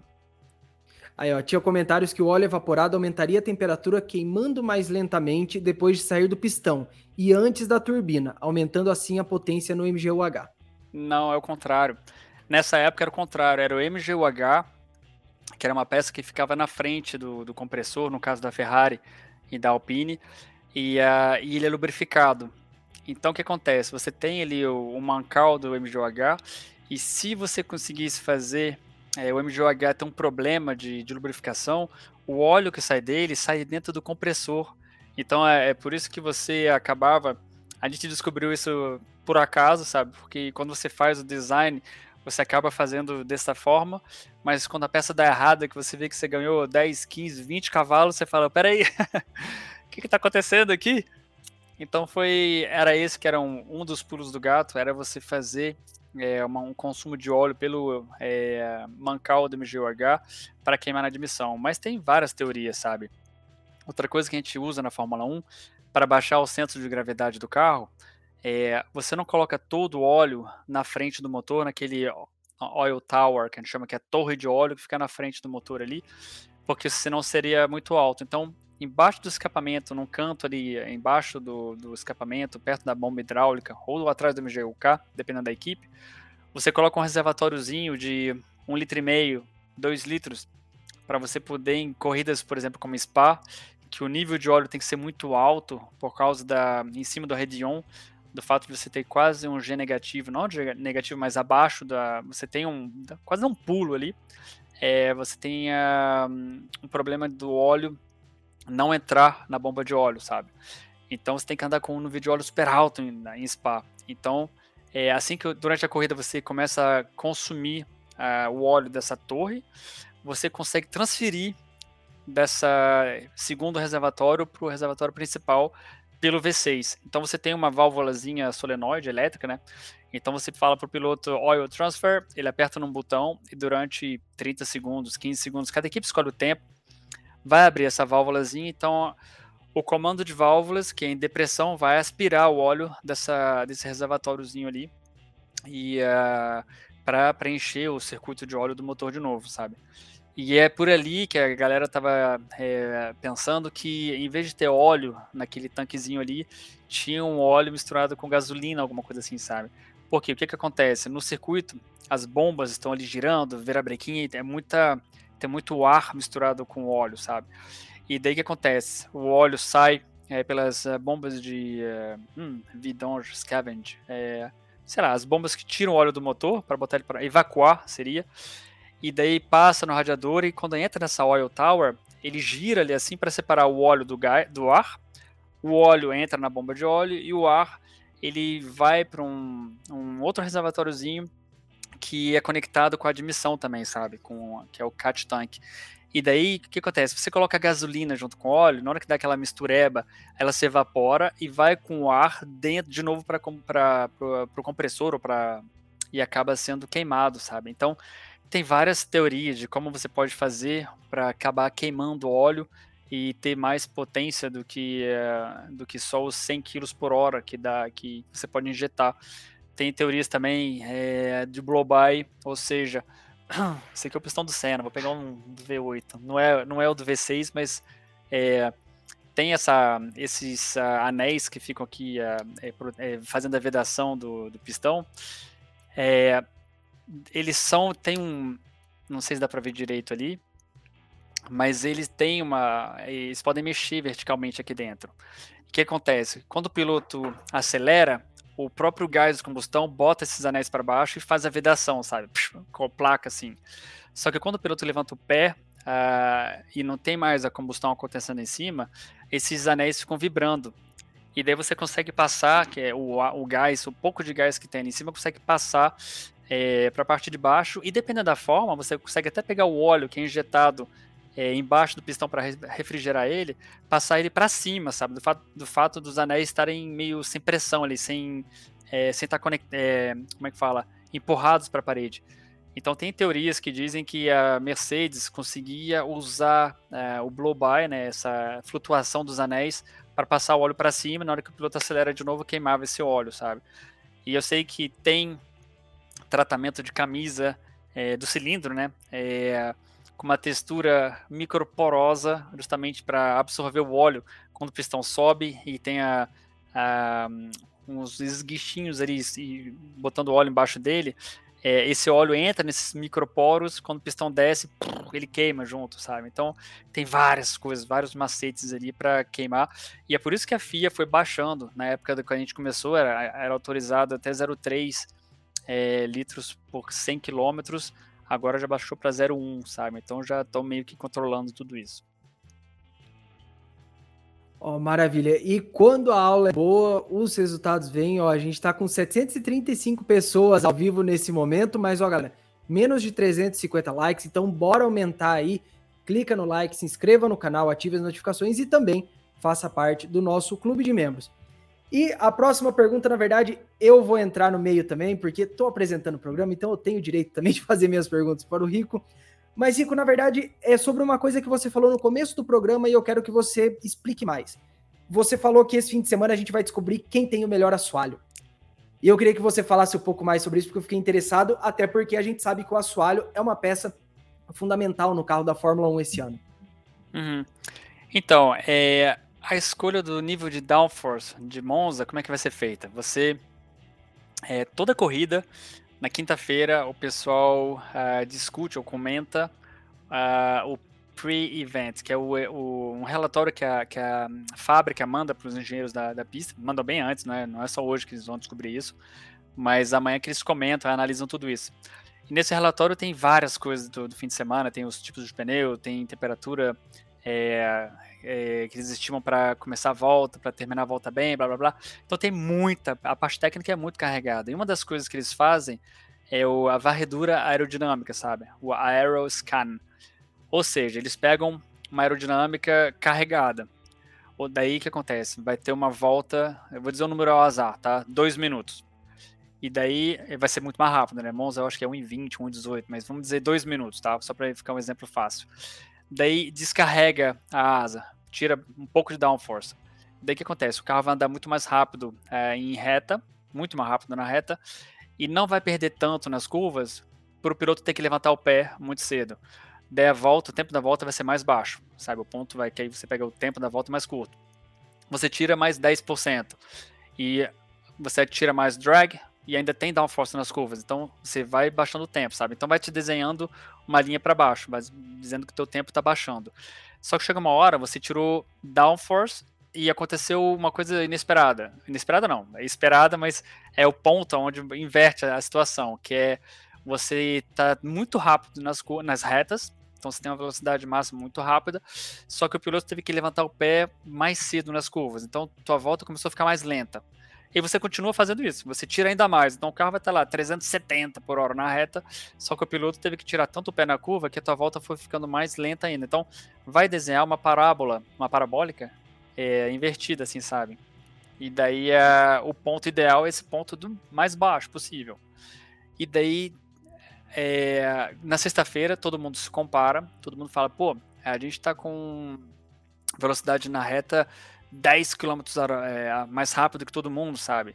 Aí, ó, tinha comentários que o óleo evaporado aumentaria a temperatura queimando mais lentamente depois de sair do pistão e antes da turbina, aumentando assim a potência no MGUH. Não, é o contrário. Nessa época era o contrário, era o MGUH, que era uma peça que ficava na frente do, do compressor, no caso da Ferrari e da Alpine, e, e ele é lubrificado. Então o que acontece? Você tem ali o, o mancal do MGUH, e se você conseguisse fazer é, o MGUH tem um problema de, de, lubrificação, o óleo que sai dele sai dentro do compressor. Então é, é, por isso que você acabava. A gente descobriu isso por acaso, sabe? Porque quando você faz o design, você acaba fazendo dessa forma, mas quando a peça dá errada, que você vê que você ganhou 10, 15, 20 cavalos, você fala: peraí, <laughs> o que está acontecendo aqui? Então foi. Era esse que era um, um dos pulos do gato, era você fazer é, uma, um consumo de óleo pelo é, mancal do MGUH para queimar na admissão. Mas tem várias teorias, sabe? Outra coisa que a gente usa na Fórmula 1 para baixar o centro de gravidade do carro é você não coloca todo o óleo na frente do motor, naquele oil tower, que a gente chama que é torre de óleo que fica na frente do motor ali, porque senão seria muito alto. Então, embaixo do escapamento, num canto ali, embaixo do, do escapamento, perto da bomba hidráulica, ou atrás do MGUK, dependendo da equipe, você coloca um reservatóriozinho de um litro e meio, dois litros, para você poder em corridas, por exemplo, como Spa, que o nível de óleo tem que ser muito alto por causa da em cima do redion, do fato de você ter quase um G negativo, não G negativo, mas abaixo da, você tem um quase um pulo ali, é, você tem uh, um problema do óleo não entrar na bomba de óleo, sabe? Então você tem que andar com um nível de óleo super alto em, em Spa. Então, é assim que durante a corrida você começa a consumir uh, o óleo dessa torre, você consegue transferir dessa segundo reservatório para o reservatório principal pelo V6. Então você tem uma válvulazinha solenoide elétrica, né? Então você fala para o piloto Oil Transfer, ele aperta num botão e durante 30 segundos, 15 segundos, cada equipe escolhe o tempo, vai abrir essa válvulazinha, então o comando de válvulas, que é em depressão, vai aspirar o óleo dessa, desse reservatóriozinho ali e uh, ah, para preencher o circuito de óleo do motor de novo, sabe? E é por ali que a galera estava é, pensando que em vez de ter óleo naquele tanquezinho ali, tinha um óleo misturado com gasolina, alguma coisa assim, sabe? Porque o que, que acontece? No circuito, as bombas estão ali girando, virabrequinha, é muita tem muito ar misturado com óleo, sabe? E daí que acontece? O óleo sai é, pelas uh, bombas de uh, hum, vidange, scavenge, é, sei lá, as bombas que tiram o óleo do motor para botar ele para evacuar seria. E daí passa no radiador e quando entra nessa oil tower, ele gira ali assim para separar o óleo do, do ar. O óleo entra na bomba de óleo e o ar ele vai para um, um outro reservatóriozinho que é conectado com a admissão também, sabe? Com, que é o catch tank. E daí, o que acontece? Você coloca gasolina junto com óleo, na hora que dá aquela mistureba, ela se evapora e vai com o ar dentro de novo para o compressor ou para e acaba sendo queimado, sabe? Então, tem várias teorias de como você pode fazer para acabar queimando óleo e ter mais potência do que, uh, do que só os 100 kg por hora que, dá, que você pode injetar. Tem teorias também é, de blow-by, ou seja, <clears throat> esse aqui é o pistão do Senna, vou pegar um do V8. Não é, não é o do V6, mas é, tem essa, esses uh, anéis que ficam aqui uh, fazendo a vedação do, do pistão. eles são, tem um, não sei se dá para ver direito ali, mas eles têm uma. Eles podem mexer verticalmente aqui dentro. O que acontece? Quando o piloto acelera, o próprio gás de combustão bota esses anéis para baixo e faz a vedação, sabe? Com a placa assim. Só que quando o piloto levanta o pé uh, e não tem mais a combustão acontecendo em cima, esses anéis ficam vibrando. E daí você consegue passar, que é o, o gás, o pouco de gás que tem ali em cima, consegue passar é, para a parte de baixo. E dependendo da forma, você consegue até pegar o óleo que é injetado é, embaixo do pistão para refrigerar ele, passar ele para cima, sabe? Do fato, do fato dos anéis estarem meio sem pressão ali, sem é, sem estar tá é, como é que fala, empurrados para a parede. Então tem teorias que dizem que a Mercedes conseguia usar é, o blow-by, né, essa flutuação dos anéis, para passar o óleo para cima, na hora que o piloto acelera de novo, queimava esse óleo, sabe? E eu sei que tem tratamento de camisa é, do cilindro, né? Com uma textura microporosa, justamente para absorver o óleo quando o pistão sobe e tem a, a, uns esguichinhos ali e botando óleo embaixo dele. É, esse óleo entra nesses microporos, quando o pistão desce, ele queima junto, sabe? Então tem várias coisas, vários macetes ali para queimar. E é por isso que a FIA foi baixando. Na época que a gente começou, era, era autorizado até 0,3 é, litros por 100 quilômetros agora já baixou para 0,1, sabe? Então já estão meio que controlando tudo isso. Ó, maravilha. E quando a aula é boa, os resultados vêm. Ó, a gente está com 735 pessoas ao vivo nesse momento, mas ó, galera, menos de 350 likes, então bora aumentar aí. Clica no like, se inscreva no canal, ative as notificações e também faça parte do nosso clube de membros. E a próxima pergunta, na verdade, eu vou entrar no meio também, porque estou apresentando o programa, então eu tenho o direito também de fazer minhas perguntas para o Rico. Mas, Rico, na verdade, é sobre uma coisa que você falou no começo do programa e eu quero que você explique mais. Você falou que esse fim de semana a gente vai descobrir quem tem o melhor assoalho. E eu queria que você falasse um pouco mais sobre isso, porque eu fiquei interessado, até porque a gente sabe que o assoalho é uma peça fundamental no carro da Fórmula 1 esse ano. Uhum. Então, é, a escolha do nível de downforce de Monza, como é que vai ser feita? Você, é, toda corrida, na quinta-feira, o pessoal uh, discute ou comenta uh, o pre-event, que é o, o, um relatório que a, que a fábrica manda para os engenheiros da, da pista, manda bem antes, não é, não é só hoje que eles vão descobrir isso, mas amanhã que eles comentam, analisam tudo isso. E nesse relatório tem várias coisas do, do fim de semana, tem os tipos de pneu, tem temperatura é, é, que eles estimam para começar a volta, para terminar a volta bem, blá blá blá. Então tem muita, a parte técnica é muito carregada. E uma das coisas que eles fazem é o, a varredura aerodinâmica, sabe? O aeroscan. Ou seja, eles pegam uma aerodinâmica carregada. Ou daí que acontece? Vai ter uma volta, eu vou dizer um número ao azar, tá? Dois minutos. E daí vai ser muito mais rápido, né? Monza eu acho que é 1,20, 1,18, mas vamos dizer dois minutos, tá? Só para ficar um exemplo fácil daí descarrega a asa, tira um pouco de downforce. Daí o que acontece? O carro vai andar muito mais rápido é, em reta, muito mais rápido na reta, e não vai perder tanto nas curvas para o piloto ter que levantar o pé muito cedo. Daí a volta, o tempo da volta vai ser mais baixo, sabe? O ponto vai que aí você pega o tempo da volta mais curto. Você tira mais 10%. E você tira mais drag, e ainda tem downforce nas curvas. Então você vai baixando o tempo, sabe? Então vai te desenhando uma linha para baixo, mas dizendo que o teu tempo está baixando. Só que chega uma hora, você tirou downforce e aconteceu uma coisa inesperada. Inesperada não, é esperada, mas é o ponto onde inverte a situação, que é você tá muito rápido nas, nas retas, então você tem uma velocidade máxima muito rápida, só que o piloto teve que levantar o pé mais cedo nas curvas, então tua volta começou a ficar mais lenta. E você continua fazendo isso, você tira ainda mais. Então o carro vai estar lá 370 por hora na reta, só que o piloto teve que tirar tanto o pé na curva que a tua volta foi ficando mais lenta ainda. Então vai desenhar uma parábola, uma parabólica é, invertida, assim, sabe? E daí é, o ponto ideal é esse ponto do mais baixo possível. E daí é, na sexta-feira todo mundo se compara, todo mundo fala, pô, a gente está com velocidade na reta 10 km é, mais rápido que todo mundo, sabe?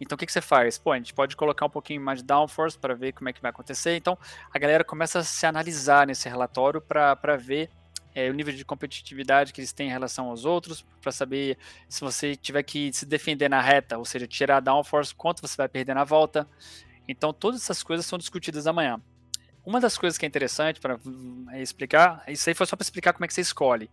Então o que, que você faz? Pô, a gente pode colocar um pouquinho mais de downforce para ver como é que vai acontecer. Então a galera começa a se analisar nesse relatório para ver é, o nível de competitividade que eles têm em relação aos outros, para saber se você tiver que se defender na reta, ou seja, tirar downforce, quanto você vai perder na volta. Então todas essas coisas são discutidas amanhã. Uma das coisas que é interessante para é explicar, isso aí foi só para explicar como é que você escolhe.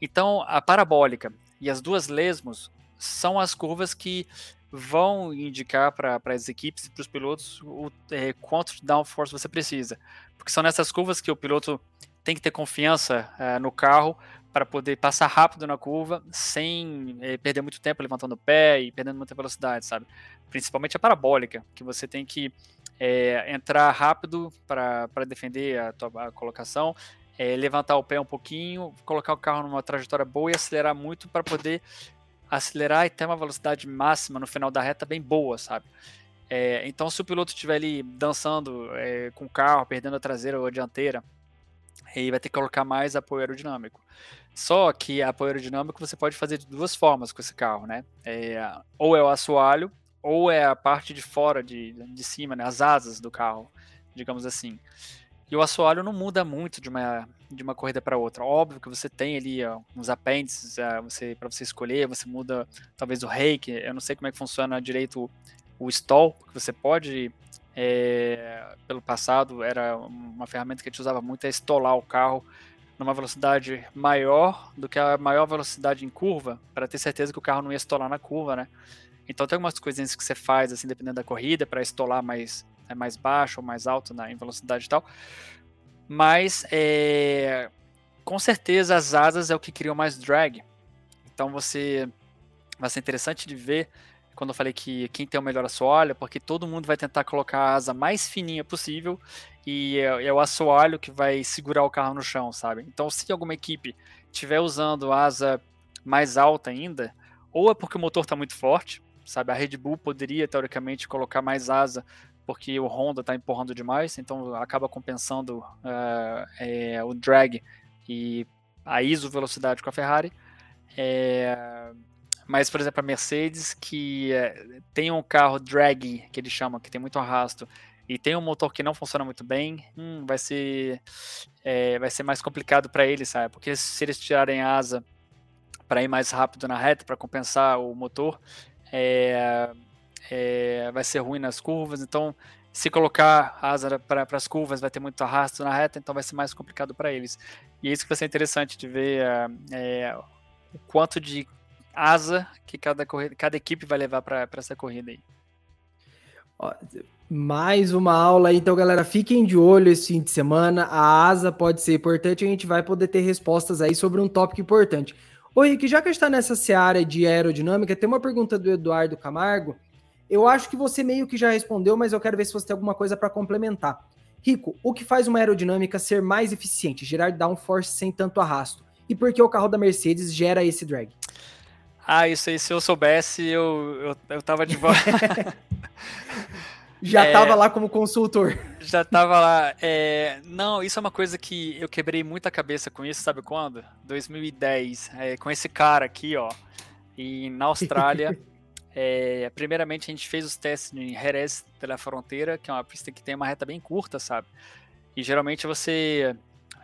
Então, a parabólica e as duas lesmos são as curvas que vão indicar para as equipes e para os pilotos o é, quanto downforce você precisa. Porque são nessas curvas que o piloto tem que ter confiança é, no carro para poder passar rápido na curva sem é, perder muito tempo levantando o pé e perdendo muita velocidade, sabe? Principalmente a parabólica, que você tem que é, entrar rápido para defender a tua a colocação é, levantar o pé um pouquinho, colocar o carro numa trajetória boa e acelerar muito para poder acelerar e ter uma velocidade máxima no final da reta bem boa, sabe? É, então, se o piloto estiver ali dançando é, com o carro, perdendo a traseira ou a dianteira, aí vai ter que colocar mais apoio aerodinâmico. Só que apoio aerodinâmico você pode fazer de duas formas com esse carro, né? É, ou é o assoalho, ou é a parte de fora, de, de cima, né? as asas do carro, digamos assim. E o assoalho não muda muito de uma, de uma corrida para outra. Óbvio que você tem ali ó, uns apêndices uh, você, para você escolher, você muda talvez o rake. Eu não sei como é que funciona direito o, o stall, porque você pode, é, pelo passado, era uma ferramenta que a gente usava muito, é estolar o carro numa velocidade maior do que a maior velocidade em curva, para ter certeza que o carro não ia estolar na curva, né? Então tem algumas coisinhas que você faz, assim, dependendo da corrida, para estolar mais é mais baixo ou mais alto na, em velocidade e tal. Mas é, com certeza as asas é o que cria mais drag. Então você vai ser interessante de ver quando eu falei que quem tem o melhor assoalho, porque todo mundo vai tentar colocar a asa mais fininha possível e é, é, o assoalho que vai segurar o carro no chão, sabe? Então, se alguma equipe estiver usando asa mais alta ainda, ou é porque o motor está muito forte, sabe? A Red Bull poderia teoricamente colocar mais asa porque o Honda está empurrando demais, então acaba compensando uh, é, o drag e a ISO velocidade com a Ferrari. É, mas, por exemplo, a Mercedes, que é, tem um carro drag, que eles chamam, que tem muito arrasto, e tem um motor que não funciona muito bem, hum, vai ser vai ser mais complicado para eles, sabe? Porque se eles tirarem a asa para ir mais rápido na reta, para compensar o motor, é, é, vai ser ruim nas curvas, então se colocar asa para as curvas vai ter muito arrasto na reta, então vai ser mais complicado para eles. E é isso que vai ser interessante de ver é, o quanto de asa que cada, corrida, cada equipe vai levar para essa corrida aí. Mais uma aula então galera, fiquem de olho esse fim de semana. A asa pode ser importante, a gente vai poder ter respostas aí sobre um tópico importante. Ô Rick, já que está nessa seara de aerodinâmica, tem uma pergunta do Eduardo Camargo eu acho que você meio que já respondeu, mas eu quero ver se você tem alguma coisa para complementar. Rico, o que faz uma aerodinâmica ser mais eficiente, gerar downforce sem tanto arrasto? E por que o carro da Mercedes gera esse drag? Ah, isso aí, se eu soubesse, eu, eu, eu tava de volta. <laughs> já é, tava lá como consultor. Já tava lá. É, não, isso é uma coisa que eu quebrei muita cabeça com isso, sabe quando? 2010, é, com esse cara aqui, ó. E na Austrália. <laughs> É, primeiramente, a gente fez os testes em Jerez pela Fronteira, que é uma pista que tem uma reta bem curta, sabe? E geralmente você,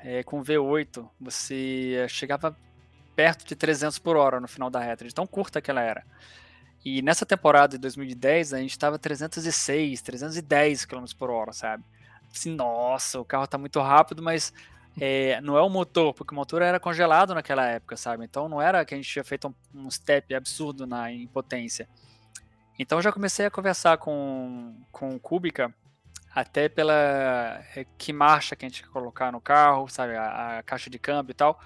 é, com V8, você chegava perto de 300 por hora no final da reta, de tão curta que ela era. E nessa temporada de 2010, a gente estava 306, 310 km por hora, sabe? Assim, nossa, o carro está muito rápido, mas é, não é o motor, porque o motor era congelado naquela época, sabe? Então não era que a gente tinha feito um, um step absurdo na em potência. Então eu já comecei a conversar com, com o Kubica, até pela é, que marcha que a gente colocar no carro, sabe? A, a, caixa de câmbio e tal.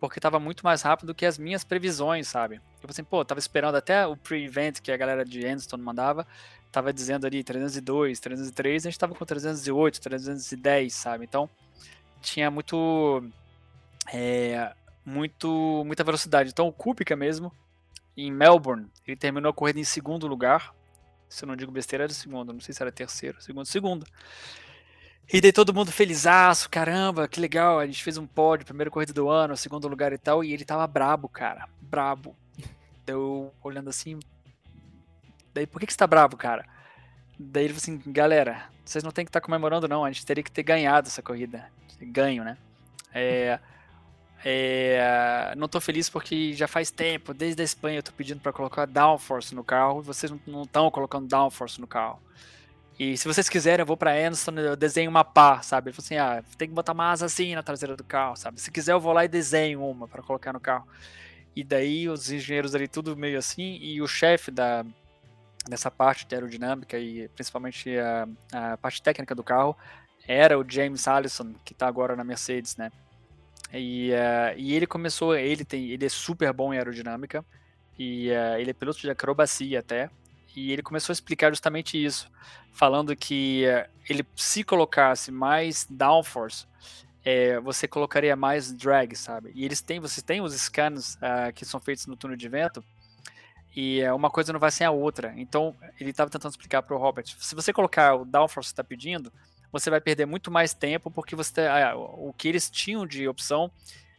porque estava muito mais rápido do que as minhas previsões, sabe? Eu assim, pô, tava esperando até o pre-event que a galera de Anston mandava, tava dizendo ali 302, 303, a gente tava com 308, 310, sabe? Então, tinha muito é, muito muita velocidade. Então, o Kubica mesmo em Melbourne, ele terminou a corrida em segundo lugar. Se eu não digo besteira, era segundo, não sei se era terceiro, segundo, segundo. E daí todo mundo felizaço, caramba, que legal, a gente fez um pódio, primeira corrida do ano, segundo lugar e tal, e ele tava brabo, cara, brabo. Deu olhando assim, daí por que, que você tá brabo, cara? Daí ele falou assim, galera, vocês não tem que estar tá comemorando não, a gente teria que ter ganhado essa corrida, ganho, né? É, é, não tô feliz porque já faz tempo, desde a Espanha eu tô pedindo para colocar downforce no carro e vocês não estão colocando downforce no carro. E se vocês quiserem, eu vou pra Anderson, eu desenho uma pá, sabe? Ele falou assim: ah, tem que botar uma asa assim na traseira do carro, sabe? Se quiser, eu vou lá e desenho uma para colocar no carro. E daí os engenheiros ali, tudo meio assim, e o chefe da, dessa parte de aerodinâmica e principalmente a, a parte técnica do carro era o James Allison, que tá agora na Mercedes, né? E, uh, e ele começou, ele tem, ele é super bom em aerodinâmica e uh, ele é piloto de acrobacia até. E ele começou a explicar justamente isso, falando que uh, ele se colocasse mais downforce, é, você colocaria mais drag, sabe? E eles têm, você tem os scans que são feitos no túnel de vento e uma coisa não vai sem a outra. Então ele estava tentando explicar para o Robert, se você colocar o downforce que está pedindo, você vai perder muito mais tempo, porque você ah, o que eles tinham de opção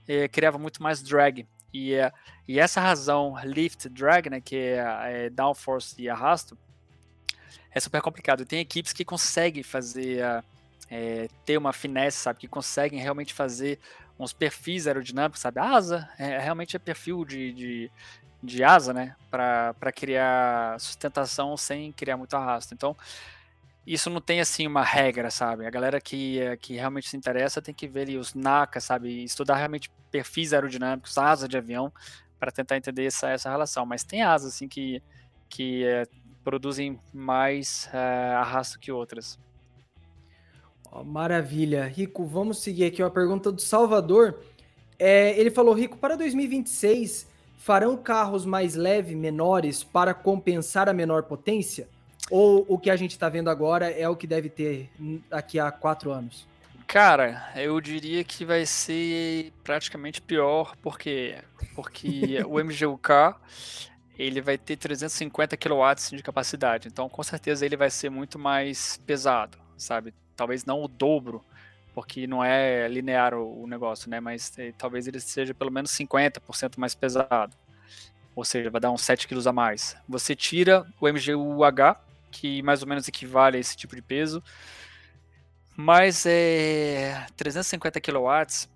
é, criava muito mais drag. E, é, e essa razão lift drag, né, que é, é downforce e arrasto, é super complicado. Tem equipes que conseguem fazer é, ter uma finesse, sabe, que conseguem realmente fazer uns perfis aerodinâmicos, sabe, asa é, realmente é perfil de, de, de asa, né, para criar sustentação sem criar muito arrasto. Então, isso não tem assim uma regra, sabe? A galera que, eh, que realmente se interessa tem que ver ali os NACA, sabe? Estudar realmente perfis aerodinâmicos, asa de avião, para tentar entender essa, essa relação. Mas tem asas assim que, que é, produzem mais é, arrasto que outras. Maravilha. Rico, vamos seguir aqui uma pergunta do Salvador. É, ele falou, Rico, para 2026, farão carros mais leves, menores, para compensar a menor potência? Ou o que a gente está vendo agora é o que deve ter daqui a quatro anos? Cara, eu diria que vai ser praticamente pior, porque porque <laughs> o MGUK ele vai ter 350 kW de capacidade, então com certeza ele vai ser muito mais pesado, sabe? Talvez não o dobro, porque não é linear o, o negócio, né? Mas eh, talvez ele seja pelo menos 50% mais pesado. Ou seja, vai dar uns 7 kg a mais. Você tira o MGU-H, que mais ou menos equivale a esse tipo de peso. Mas é 350 kW,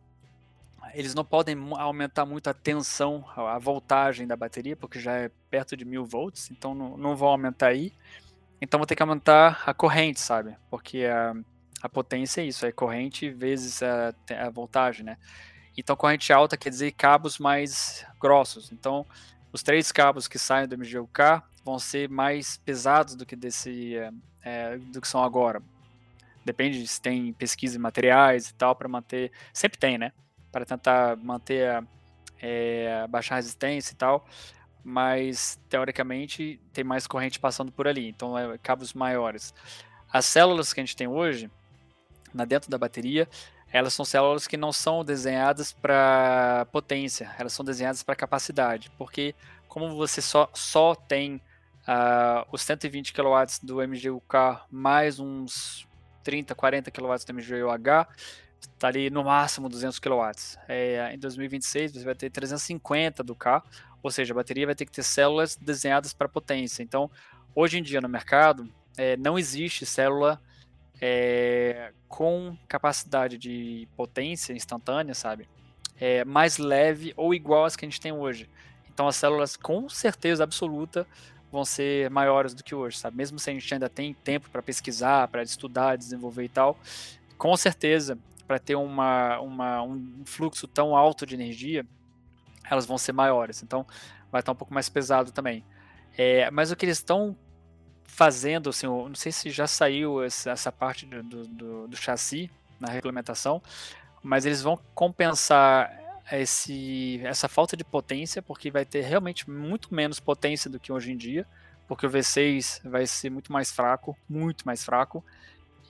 eles não podem aumentar muito a tensão, a voltagem da bateria, porque já é perto de 1000 volts, então não, não vão aumentar aí. Então vou ter que aumentar a corrente, sabe? Porque a, a potência é isso, é corrente vezes a, a voltagem, né? Então corrente alta quer dizer cabos mais grossos. Então os três cabos que saem do MGUK vão ser mais pesados do que desse é, do que são agora. Depende se tem pesquisa em materiais e tal para manter, sempre tem, né? Para tentar manter é, baixar resistência e tal, mas teoricamente tem mais corrente passando por ali, então é cabos maiores. As células que a gente tem hoje, na dentro da bateria, elas são células que não são desenhadas para potência, elas são desenhadas para capacidade, porque como você só, só tem uh, os 120 kW do MGU-K mais uns 30, 40 kW do MGU-H, está ali no máximo 200 kW. É, em 2026 você vai ter 350 do K, ou seja, a bateria vai ter que ter células desenhadas para potência. Então, hoje em dia no mercado, é, não existe célula é, com capacidade de potência instantânea, sabe? É, mais leve ou igual às que a gente tem hoje. Então as células com certeza absoluta vão ser maiores do que hoje, sabe? Mesmo se a gente ainda tem tempo para pesquisar, para estudar, desenvolver e tal, com certeza para ter uma, uma, um fluxo tão alto de energia, elas vão ser maiores. Então vai estar um pouco mais pesado também. É, mas o que eles estão fazendo, assim, não sei se já saiu essa, parte do, do, do, chassi na regulamentação, mas eles vão compensar esse, essa falta de potência, porque vai ter realmente muito menos potência do que hoje em dia, porque o V6 vai ser muito mais fraco, muito mais fraco,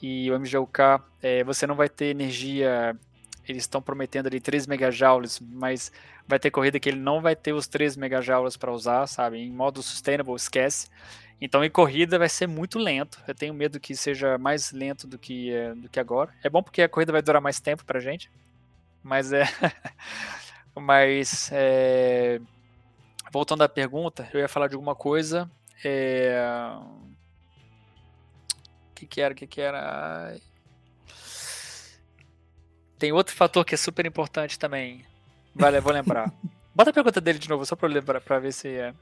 e o MGUK, é, você não vai ter energia, eles estão prometendo ali 3 megajoules, mas vai ter corrida que ele não vai ter os 3 megajoules para usar, sabe? Em modo sustainable, esquece. Então, em corrida vai ser muito lento. Eu tenho medo que seja mais lento do que, é, do que agora. É bom porque a corrida vai durar mais tempo pra gente. Mas é. <laughs> mas. É... Voltando à pergunta, eu ia falar de alguma coisa. É... O que, que era? O que, que era? Tem outro fator que é super importante também. Vale, vou lembrar. <laughs> Bota a pergunta dele de novo, só pra lembrar, pra ver se é.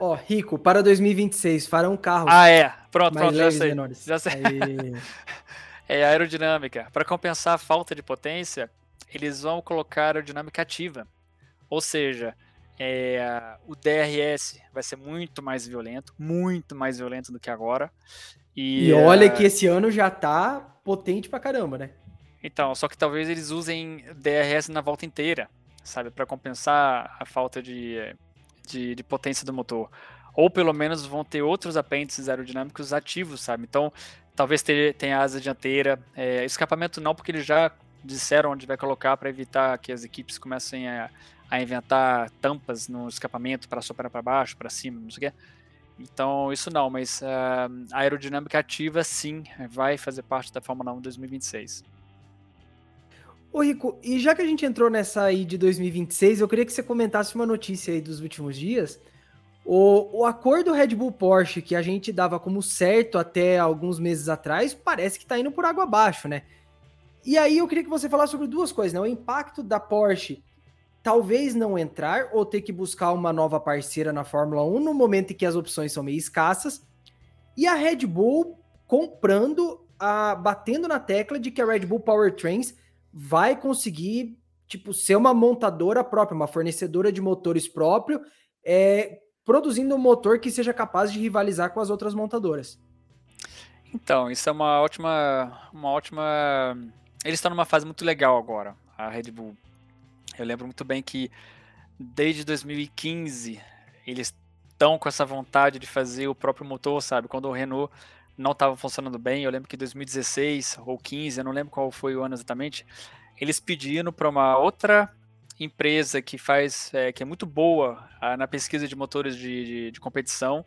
Ó, Rico, para 2026, farão carros. Ah, é. Pronto, pronto, já sei. Menores. Já sei. <laughs> é aerodinâmica. Para compensar a falta de potência, eles vão colocar aerodinâmica ativa. Ou seja, é, o DRS vai ser muito mais violento, muito mais violento do que agora. E, e olha uh, que esse ano já tá potente pra caramba, né? Então, só que talvez eles usem DRS na volta inteira, sabe? para compensar a falta de, de, de, potência do motor. Ou pelo menos vão ter outros apêndices aerodinâmicos ativos, sabe? Então, talvez tenha asa dianteira. É, escapamento não, porque eles já disseram onde vai colocar para evitar que as equipes comecem a, a inventar tampas no escapamento para soprar para baixo, para cima, não sei o quê. Então, isso não, mas uh, a aerodinâmica ativa sim vai fazer parte da Fórmula 1 2026. Ô Rico, e já que a gente entrou nessa aí de 2026, eu queria que você comentasse uma notícia aí dos últimos dias. O, o acordo Red Bull Porsche que a gente dava como certo até alguns meses atrás, parece que tá indo por água abaixo, né? E aí eu queria que você falasse sobre duas coisas, né? O impacto da Porsche talvez não entrar ou ter que buscar uma nova parceira na Fórmula 1 no momento em que as opções são meio escassas. E a Red Bull comprando, a, batendo na tecla de que a Red Bull Powertrains vai conseguir tipo ser uma montadora própria, uma fornecedora de motores próprio, é, produzindo um motor que seja capaz de rivalizar com as outras montadoras. Então, isso é uma ótima, uma ótima eles estão numa fase muito legal agora, a Red Bull. Eu lembro muito bem que desde 2015 eles estão com essa vontade de fazer o próprio motor, sabe? Quando o Renault não estava funcionando bem, eu lembro que em 2016 ou 15, eu não lembro qual foi o ano exatamente, eles pediram para uma outra empresa que faz, é, que é muito boa ah, na pesquisa de motores de, de, de competição,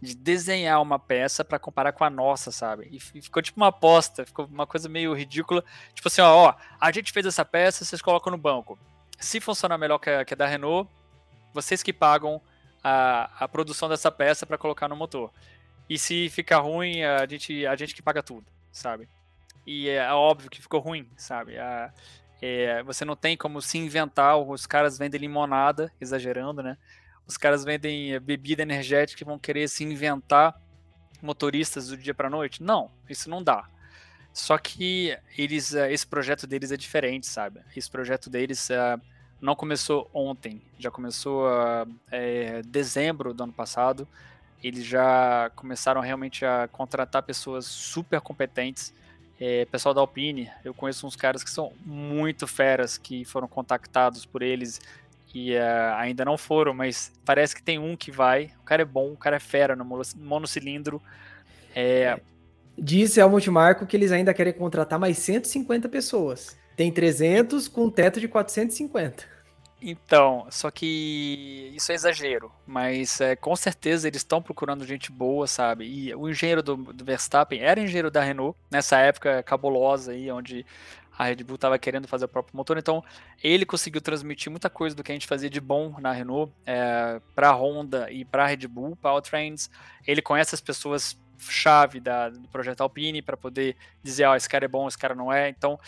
de desenhar uma peça para comparar com a nossa, sabe? E ficou tipo uma aposta, ficou uma coisa meio ridícula. Tipo assim, ó, ó a gente fez essa peça, vocês colocam no banco. Se funcionar melhor que a, que a da Renault, vocês que pagam a, a produção dessa peça para colocar no motor. E se ficar ruim, a gente, a gente que paga tudo, sabe? E é óbvio que ficou ruim, sabe? A, é, você não tem como se inventar, os caras vendem limonada, exagerando, né? os caras vendem eh, bebida energética e vão querer se inventar motoristas do dia para noite. Não, isso não dá. Só que eles, eh, esse projeto deles é diferente, sabe? Esse projeto deles uh, não começou ontem, já começou uh, é, dezembro do ano passado. Eles já começaram realmente a contratar pessoas super competentes. É, pessoal da Alpine, eu conheço uns caras que são muito feras, que foram contactados por eles que uh, ainda não foram, mas parece que tem um que vai. O cara é bom, o cara é fera no monocilindro. É... Disse Helmut Marco que eles ainda querem contratar mais 150 pessoas. Tem 300 com um teto de 450. Então, só que isso é exagero, mas é, com certeza eles estão procurando gente boa, sabe? E o engenheiro do, do Verstappen era engenheiro da Renault, nessa época cabulosa aí, onde a Red Bull estava querendo fazer o próprio motor, então ele conseguiu transmitir muita coisa do que a gente fazia de bom na Renault é, para a Honda e para a Red Bull Powertrains. Ele conhece as pessoas chave do projeto Alpine para poder dizer, ó, oh, esse cara é bom, esse cara não é. Então,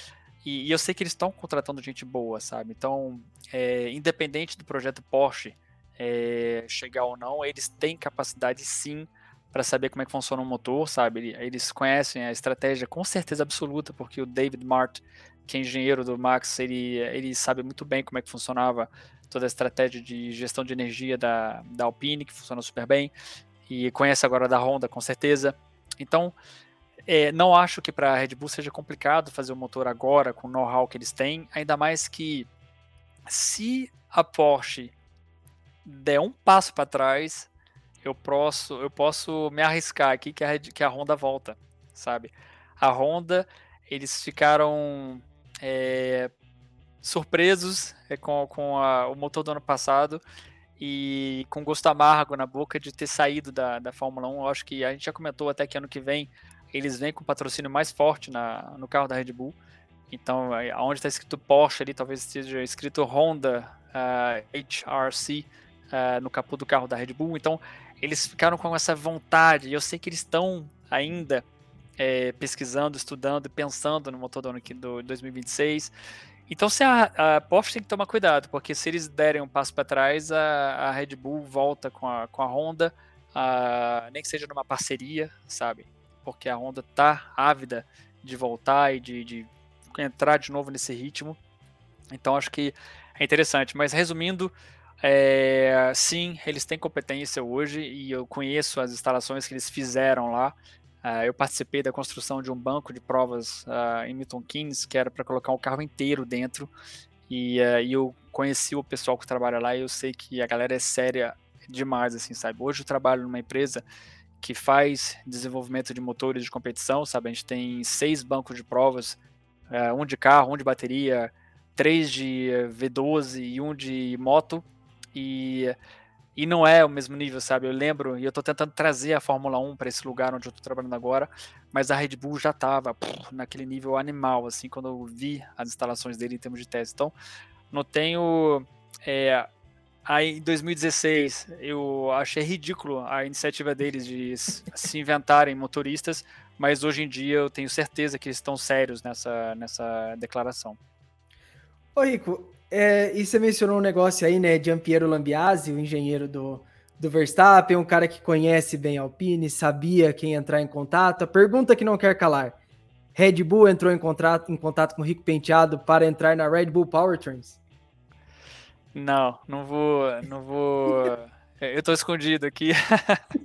e, e eu sei que eles estão contratando gente boa, sabe? Então, é, independente do projeto Porsche é, chegar ou não, eles têm capacidade sim para saber como é que funciona o motor, sabe? Eles conhecem a estratégia com certeza absoluta, porque o David Mart, que é engenheiro do Max, ele, ele sabe muito bem como é que funcionava toda a estratégia de gestão de energia da, da Alpine, que funciona super bem, e conhece agora da Honda, com certeza. Então, é, não acho que para a Red Bull seja complicado fazer o motor agora, com o know-how que eles têm, ainda mais que se a Porsche der um passo para trás, eu posso, eu posso me arriscar aqui que a, que a Honda volta, sabe? A Honda, eles ficaram é, surpresos é, com, com a, o motor do ano passado e com gosto amargo na boca de ter saído da, da Fórmula 1. Eu acho que a gente já comentou até que ano que vem eles vêm com patrocínio mais forte na, no carro da Red Bull. Então, aonde está escrito Porsche ali, talvez esteja escrito Honda uh, HRC uh, no capô do carro da Red Bull. Então, eles ficaram com essa vontade. E eu sei que eles estão ainda é, pesquisando, estudando e pensando no motor do ano do 2026. Então, se a, a, Porsche tem que tomar cuidado, porque se eles derem um passo para trás, a, a, Red Bull volta com a, com a Honda, a, nem que seja numa parceria, sabe? Porque a Honda tá ávida de voltar e de, de entrar de novo nesse ritmo. Então, acho que é interessante. Mas resumindo, é, sim, eles têm competência hoje e eu conheço as instalações que eles fizeram lá. Uh, eu participei da construção de um banco de provas uh, em Milton Keynes, que era para colocar um carro inteiro dentro. E, uh, e, eu conheci o pessoal que trabalha lá e eu sei que a galera é séria demais, assim, sabe? Hoje eu trabalho numa empresa que faz desenvolvimento de motores de competição, sabe? A gente tem seis bancos de provas, um de carro, um de bateria, três de V12 e um de moto. E e não é o mesmo nível, sabe? Eu lembro, e eu tô tentando trazer a Fórmula 1 para esse lugar onde eu tô trabalhando agora, mas a Red Bull já tava pff, naquele nível animal, assim, quando eu vi as instalações dele em termos de teste. Então, não tenho. É, aí em 2016, eu achei ridículo a iniciativa deles de se inventarem motoristas, mas hoje em dia eu tenho certeza que eles estão sérios nessa, nessa declaração. Ô Rico, é, e você mencionou um negócio aí, né, de Ampiero Lambiase, o engenheiro do, do Verstappen, um cara que conhece bem Alpine, sabia quem entrar em contato. A pergunta que não quer calar: Red Bull entrou em, contrato, em contato com o Rico Penteado para entrar na Red Bull Powertrains? Não, não vou, não vou. eu tô escondido aqui.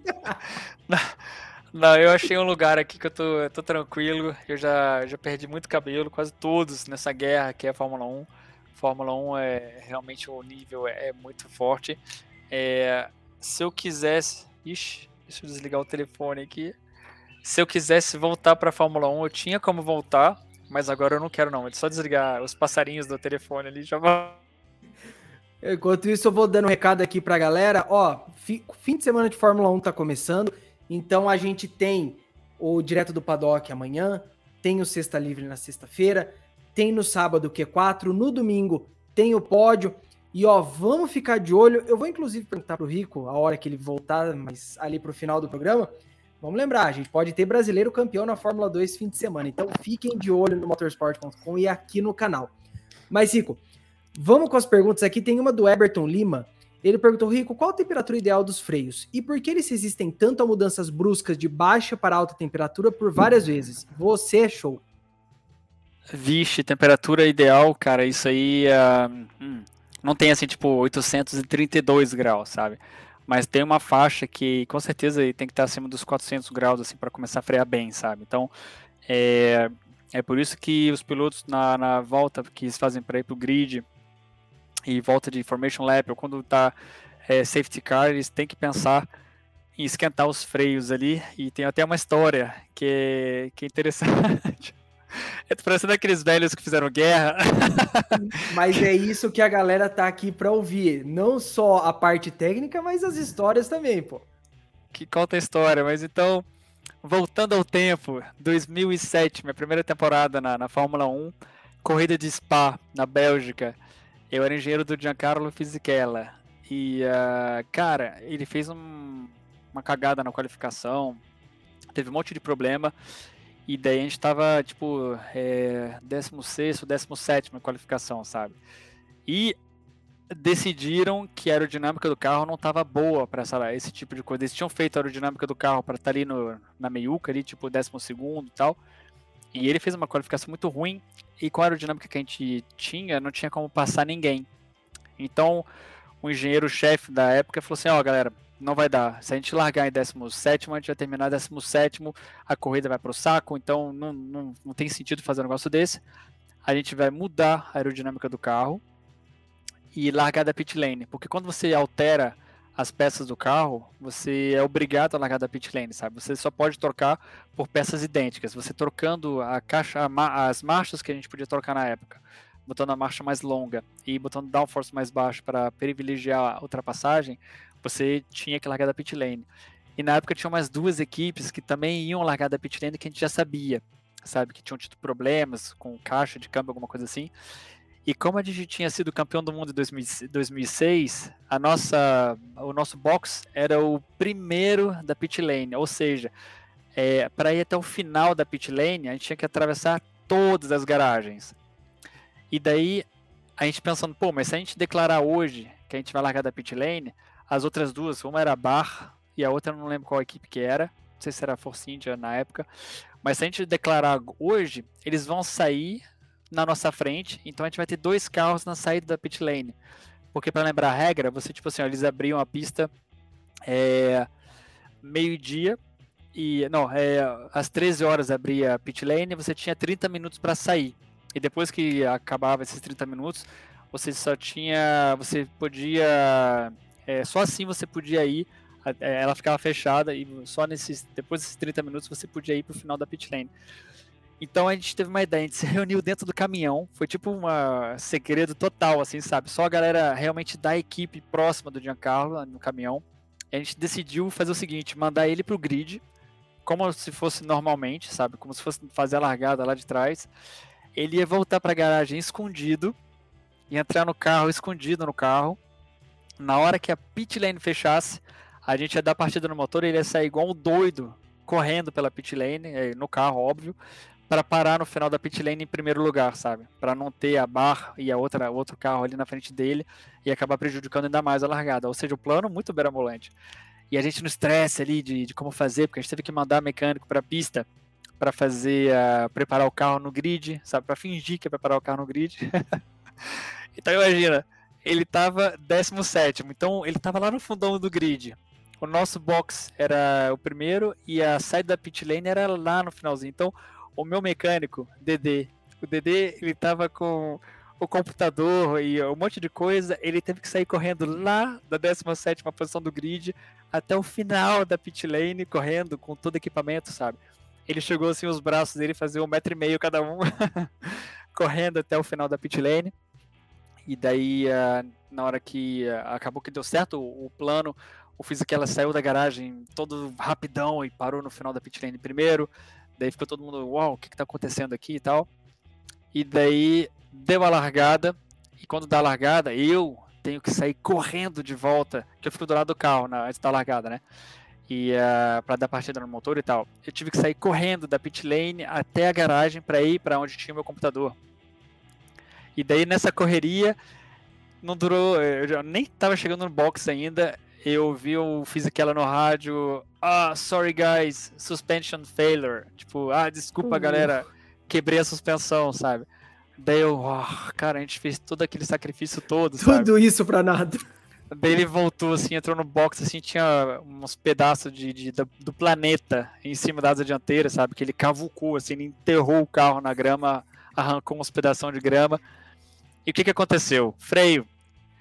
<laughs> não, não, eu achei um lugar aqui que eu tô, tô tranquilo. Eu já, já perdi muito cabelo, quase todos nessa guerra que é a Fórmula 1. Fórmula 1 é realmente o nível é, é muito forte. É, se eu quisesse. Ixi, deixa eu desligar o telefone aqui. Se eu quisesse voltar para Fórmula 1, eu tinha como voltar, mas agora eu não quero, não. É só desligar os passarinhos do telefone ali já vai. Enquanto isso, eu vou dando um recado aqui pra galera. Ó, fim de semana de Fórmula 1 tá começando, então a gente tem o Direto do Paddock amanhã, tem o Sexta Livre na sexta-feira, tem no sábado o Q4, no domingo tem o pódio. E ó, vamos ficar de olho. Eu vou inclusive perguntar pro Rico a hora que ele voltar, mas ali pro final do programa. Vamos lembrar, a gente pode ter brasileiro campeão na Fórmula 2 fim de semana. Então fiquem de olho no motorsport.com e aqui no canal. Mas, Rico, vamos com as perguntas aqui. Tem uma do Eberton Lima. Ele perguntou, Rico, qual a temperatura ideal dos freios? E por que eles resistem tanto a mudanças bruscas de baixa para alta temperatura por várias vezes? Você show. Vixe, temperatura ideal, cara, isso aí uh, hum, não tem assim, tipo, 832 graus, sabe? Mas tem uma faixa que com certeza tem que estar acima dos 400 graus, assim, para começar a frear bem, sabe? Então, é, é por isso que os pilotos na, na volta que eles fazem para ir pro grid e volta de formation lap, ou quando tá é, safety car, eles têm que pensar em esquentar os freios ali. E tem até uma história que é, que é interessante. <laughs> É parecendo aqueles velhos que fizeram guerra. <laughs> Mas é isso que a galera tá aqui pra ouvir. Não só a parte técnica, mas as histórias também, pô. Que conta a história, mas então, voltando ao tempo, 2007, minha primeira temporada na, na Fórmula 1, corrida de Spa, na Bélgica. Eu era engenheiro do Giancarlo Fisichella. E, uh, cara, ele fez um, uma cagada na qualificação, teve um monte de problema. E daí a gente tava, tipo, é, 16, 17 na qualificação, sabe? E decidiram que a aerodinâmica do carro não estava boa para esse tipo de coisa. Eles tinham feito a aerodinâmica do carro para estar tá ali no, na meiuca, ali, tipo, 12 e tal. E ele fez uma qualificação muito ruim. E com a aerodinâmica que a gente tinha, não tinha como passar ninguém. Então, o engenheiro-chefe da época falou assim: Ó, oh, galera, não vai dar. Se a gente largar em 17, a gente vai terminar em 17, a corrida vai para o saco, então não, não, não tem sentido fazer um negócio desse. A gente vai mudar a aerodinâmica do carro e largar da pit lane, porque quando você altera as peças do carro, você é obrigado a largar da pit lane, sabe? Você só pode trocar por peças idênticas. Você trocando a caixa, as marchas que a gente podia trocar na época, botando a marcha mais longa e botando downforce mais baixo para privilegiar a ultrapassagem, você tinha que largar da pit lane. E na época tinha mais duas equipes que também iam largar da pit lane que a gente já sabia, sabe? Que tinham tido problemas com caixa de câmbio, alguma coisa assim. E como a gente tinha sido campeão do mundo em 2006, a nossa, o nosso box era o primeiro da pit lane, ou seja, é, para ir até o final da pit lane, a gente tinha que atravessar todas as garagens. E daí a gente pensando, pô, mas se a gente declarar hoje que a gente vai largar da pit lane, as outras duas, uma era a Bar e a outra não lembro qual equipe que era, não sei se era a Force India na época, mas se a gente declarar hoje, eles vão sair na nossa frente, então a gente vai ter dois carros na saída da pit lane. Porque para lembrar a regra, você tipo assim, ó, eles abriam a pista é, meio-dia e não, é, às 13 horas abria a pit lane, você tinha 30 minutos para sair. E depois que acabava esses 30 minutos, você só tinha, você podia é, só assim você podia ir, é, ela ficava fechada e só nesses depois desses 30 minutos você podia ir para o final da pit lane. Então a gente teve uma ideia, a gente se reuniu dentro do caminhão, foi tipo um segredo total, assim, sabe? Só a galera realmente da equipe próxima do Giancarlo no caminhão. A gente decidiu fazer o seguinte, mandar ele pro grid, como se fosse normalmente, sabe? Como se fosse fazer a largada lá de trás. Ele ia voltar para a garagem escondido, ia entrar no carro escondido no carro. Na hora que a pit lane fechasse, a gente ia dar partida no motor ele ia sair igual um doido correndo pela pit lane, eh, no carro, óbvio, para parar no final da pit lane em primeiro lugar, sabe? Para não ter a bar e a outra outro carro ali na frente dele e acabar prejudicando ainda mais a largada. Ou seja, o plano muito berambolante. E a gente no estresse ali de, de como fazer, porque a gente teve que mandar mecânico para a pista para fazer uh, preparar o carro no grid, sabe? Para fingir que é preparar o carro no grid. <laughs> então imagina, ele tava 17, então ele tava lá no fundão do grid. O nosso box era o primeiro e a saída da pit lane era lá no finalzinho. Então o meu mecânico, Dedê, o Dedê, ele tava com o computador e um monte de coisa, ele teve que sair correndo lá da 17 posição do grid até o final da pit lane, correndo com todo equipamento, sabe? Ele chegou assim, os braços dele faziam um metro e meio cada um, <laughs> correndo até o final da pit lane. E daí, uh, na hora que uh, acabou que deu certo o, o plano, o Fisichella saiu da garagem todo rapidão e parou no final da pit lane primeiro. Daí ficou todo mundo, uau, o que, que tá acontecendo aqui e tal. E daí deu a largada, e quando dá a largada, eu tenho que sair correndo de volta, que eu fico do lado do carro na, antes da largada, né? E uh, ah, para dar partida no motor e tal. Eu tive que sair correndo da pit lane até a garagem para ir para onde tinha o meu computador. E daí nessa correria, não durou, eu nem tava chegando no box ainda, eu vi o Fisichella no rádio, ah, sorry guys, suspension failure. Tipo, ah, desculpa uhum. galera, quebrei a suspensão, sabe? Daí eu, oh, cara, a gente fez todo aquele sacrifício todo, Tudo sabe? isso pra nada. Daí ele voltou, assim, entrou no box, assim, tinha uns pedaços de, de, do planeta em cima da asa dianteira, sabe? Que ele cavucou, assim, ele enterrou o carro na grama, arrancou uns pedaços de grama. E o que que aconteceu? Freio.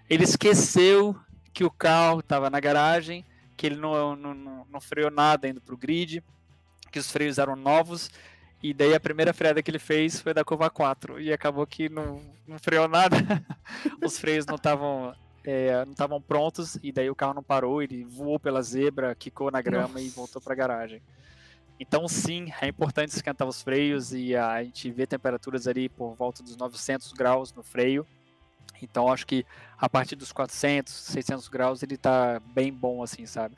Ele esqueceu que o carro estava na garagem, que ele não, não, não, não freou nada indo para o grid, que os freios eram novos, e daí a primeira freada que ele fez foi da curva 4, e acabou que não, não freou nada, <laughs> os freios não estavam é, não estavam prontos, e daí o carro não parou, ele voou pela zebra, quicou na grama Nossa. e voltou para a garagem. Então, sim, é importante esquentar os freios e a gente vê temperaturas ali por volta dos 900 graus no freio. Então acho que a partir dos 400, 600 graus ele tá bem bom assim, sabe?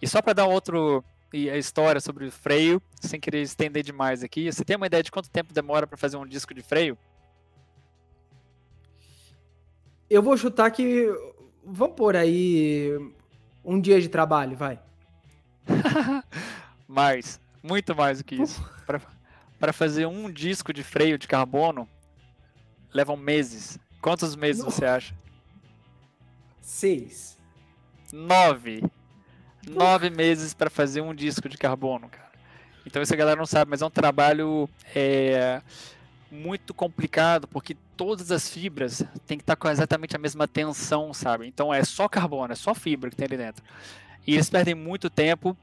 E só para dar outro a história sobre o freio, sem querer estender demais aqui, você tem uma ideia de quanto tempo demora para fazer um disco de freio? Eu vou chutar que vamos por aí um dia de trabalho, vai. <laughs> mais, muito mais do que isso. Para fazer um disco de freio de carbono levam meses. Quantos meses você acha? Seis. Nove. Nove meses para fazer um disco de carbono, cara. Então isso a galera não sabe, mas é um trabalho é, muito complicado, porque todas as fibras têm que estar com exatamente a mesma tensão, sabe? Então é só carbono, é só fibra que tem ali dentro. E eles perdem muito tempo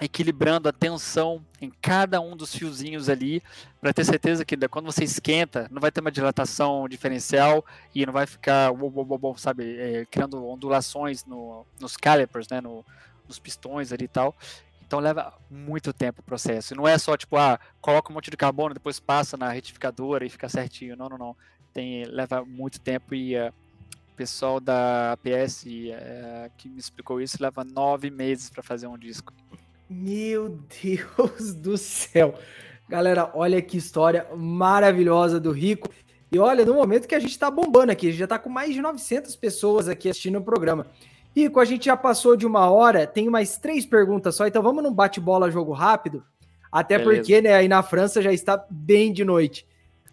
equilibrando a tensão em cada um dos fiozinhos ali, para ter certeza que quando você esquenta, não vai ter uma dilatação diferencial e não vai ficar, sabe, é, criando ondulações no, nos calipers, né, no, nos pistões ali e tal. Então leva muito tempo o processo. Não é só tipo, ah, coloca um monte de carbono, depois passa na retificadora e fica certinho. Não, não, não. Tem, leva muito tempo e uh, o pessoal da APS uh, eh, que me explicou isso leva nove meses para fazer um disco. Meu Deus <laughs> do céu. Galera, olha que história maravilhosa do Rico. E olha, no momento que a gente está bombando aqui, já está com mais de 900 pessoas aqui assistindo o programa. Rico, a gente já passou de uma hora, tem mais três perguntas só, então vamos num bate-bola jogo rápido. Até Beleza. porque, né, aí na França já está bem de noite.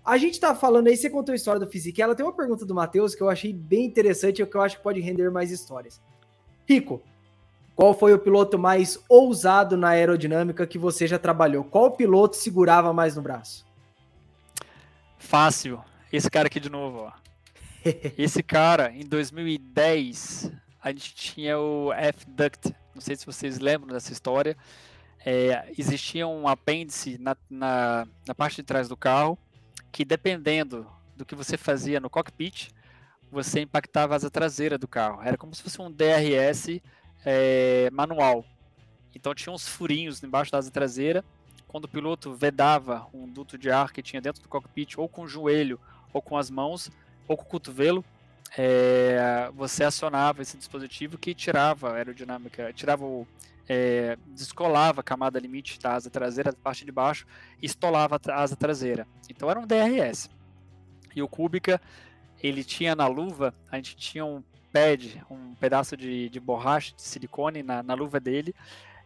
A gente tá falando aí, você contou a história do Fisique, ela tem uma pergunta do Matheus que eu achei bem interessante e que eu acho que pode render mais histórias. Rico, qual foi o piloto mais ousado na aerodinâmica que você já trabalhou? Qual piloto segurava mais no braço? Fácil. Esse cara aqui de novo, ó. <laughs> Esse cara, em 2010, a gente tinha o F-Duct. Não sei se vocês lembram dessa história. É, existia um apêndice na, na, na, parte de trás do carro que, dependendo do que você fazia no cockpit, você impactava a asa traseira do carro. Era como se fosse um DRS é, manual. Então tinha uns furinhos embaixo da asa traseira. Quando o piloto vedava um duto de ar que tinha dentro do cockpit, ou com o joelho, ou com as mãos, ou com o cotovelo, é, você acionava esse dispositivo que tirava a aerodinâmica, tirava o, é, descolava a camada limite da asa traseira, da parte de baixo, e estolava a asa traseira. Então era um DRS. E o Kubica, ele tinha na luva, a gente tinha um pad, um pedaço de, de borracha, de silicone na, na luva dele,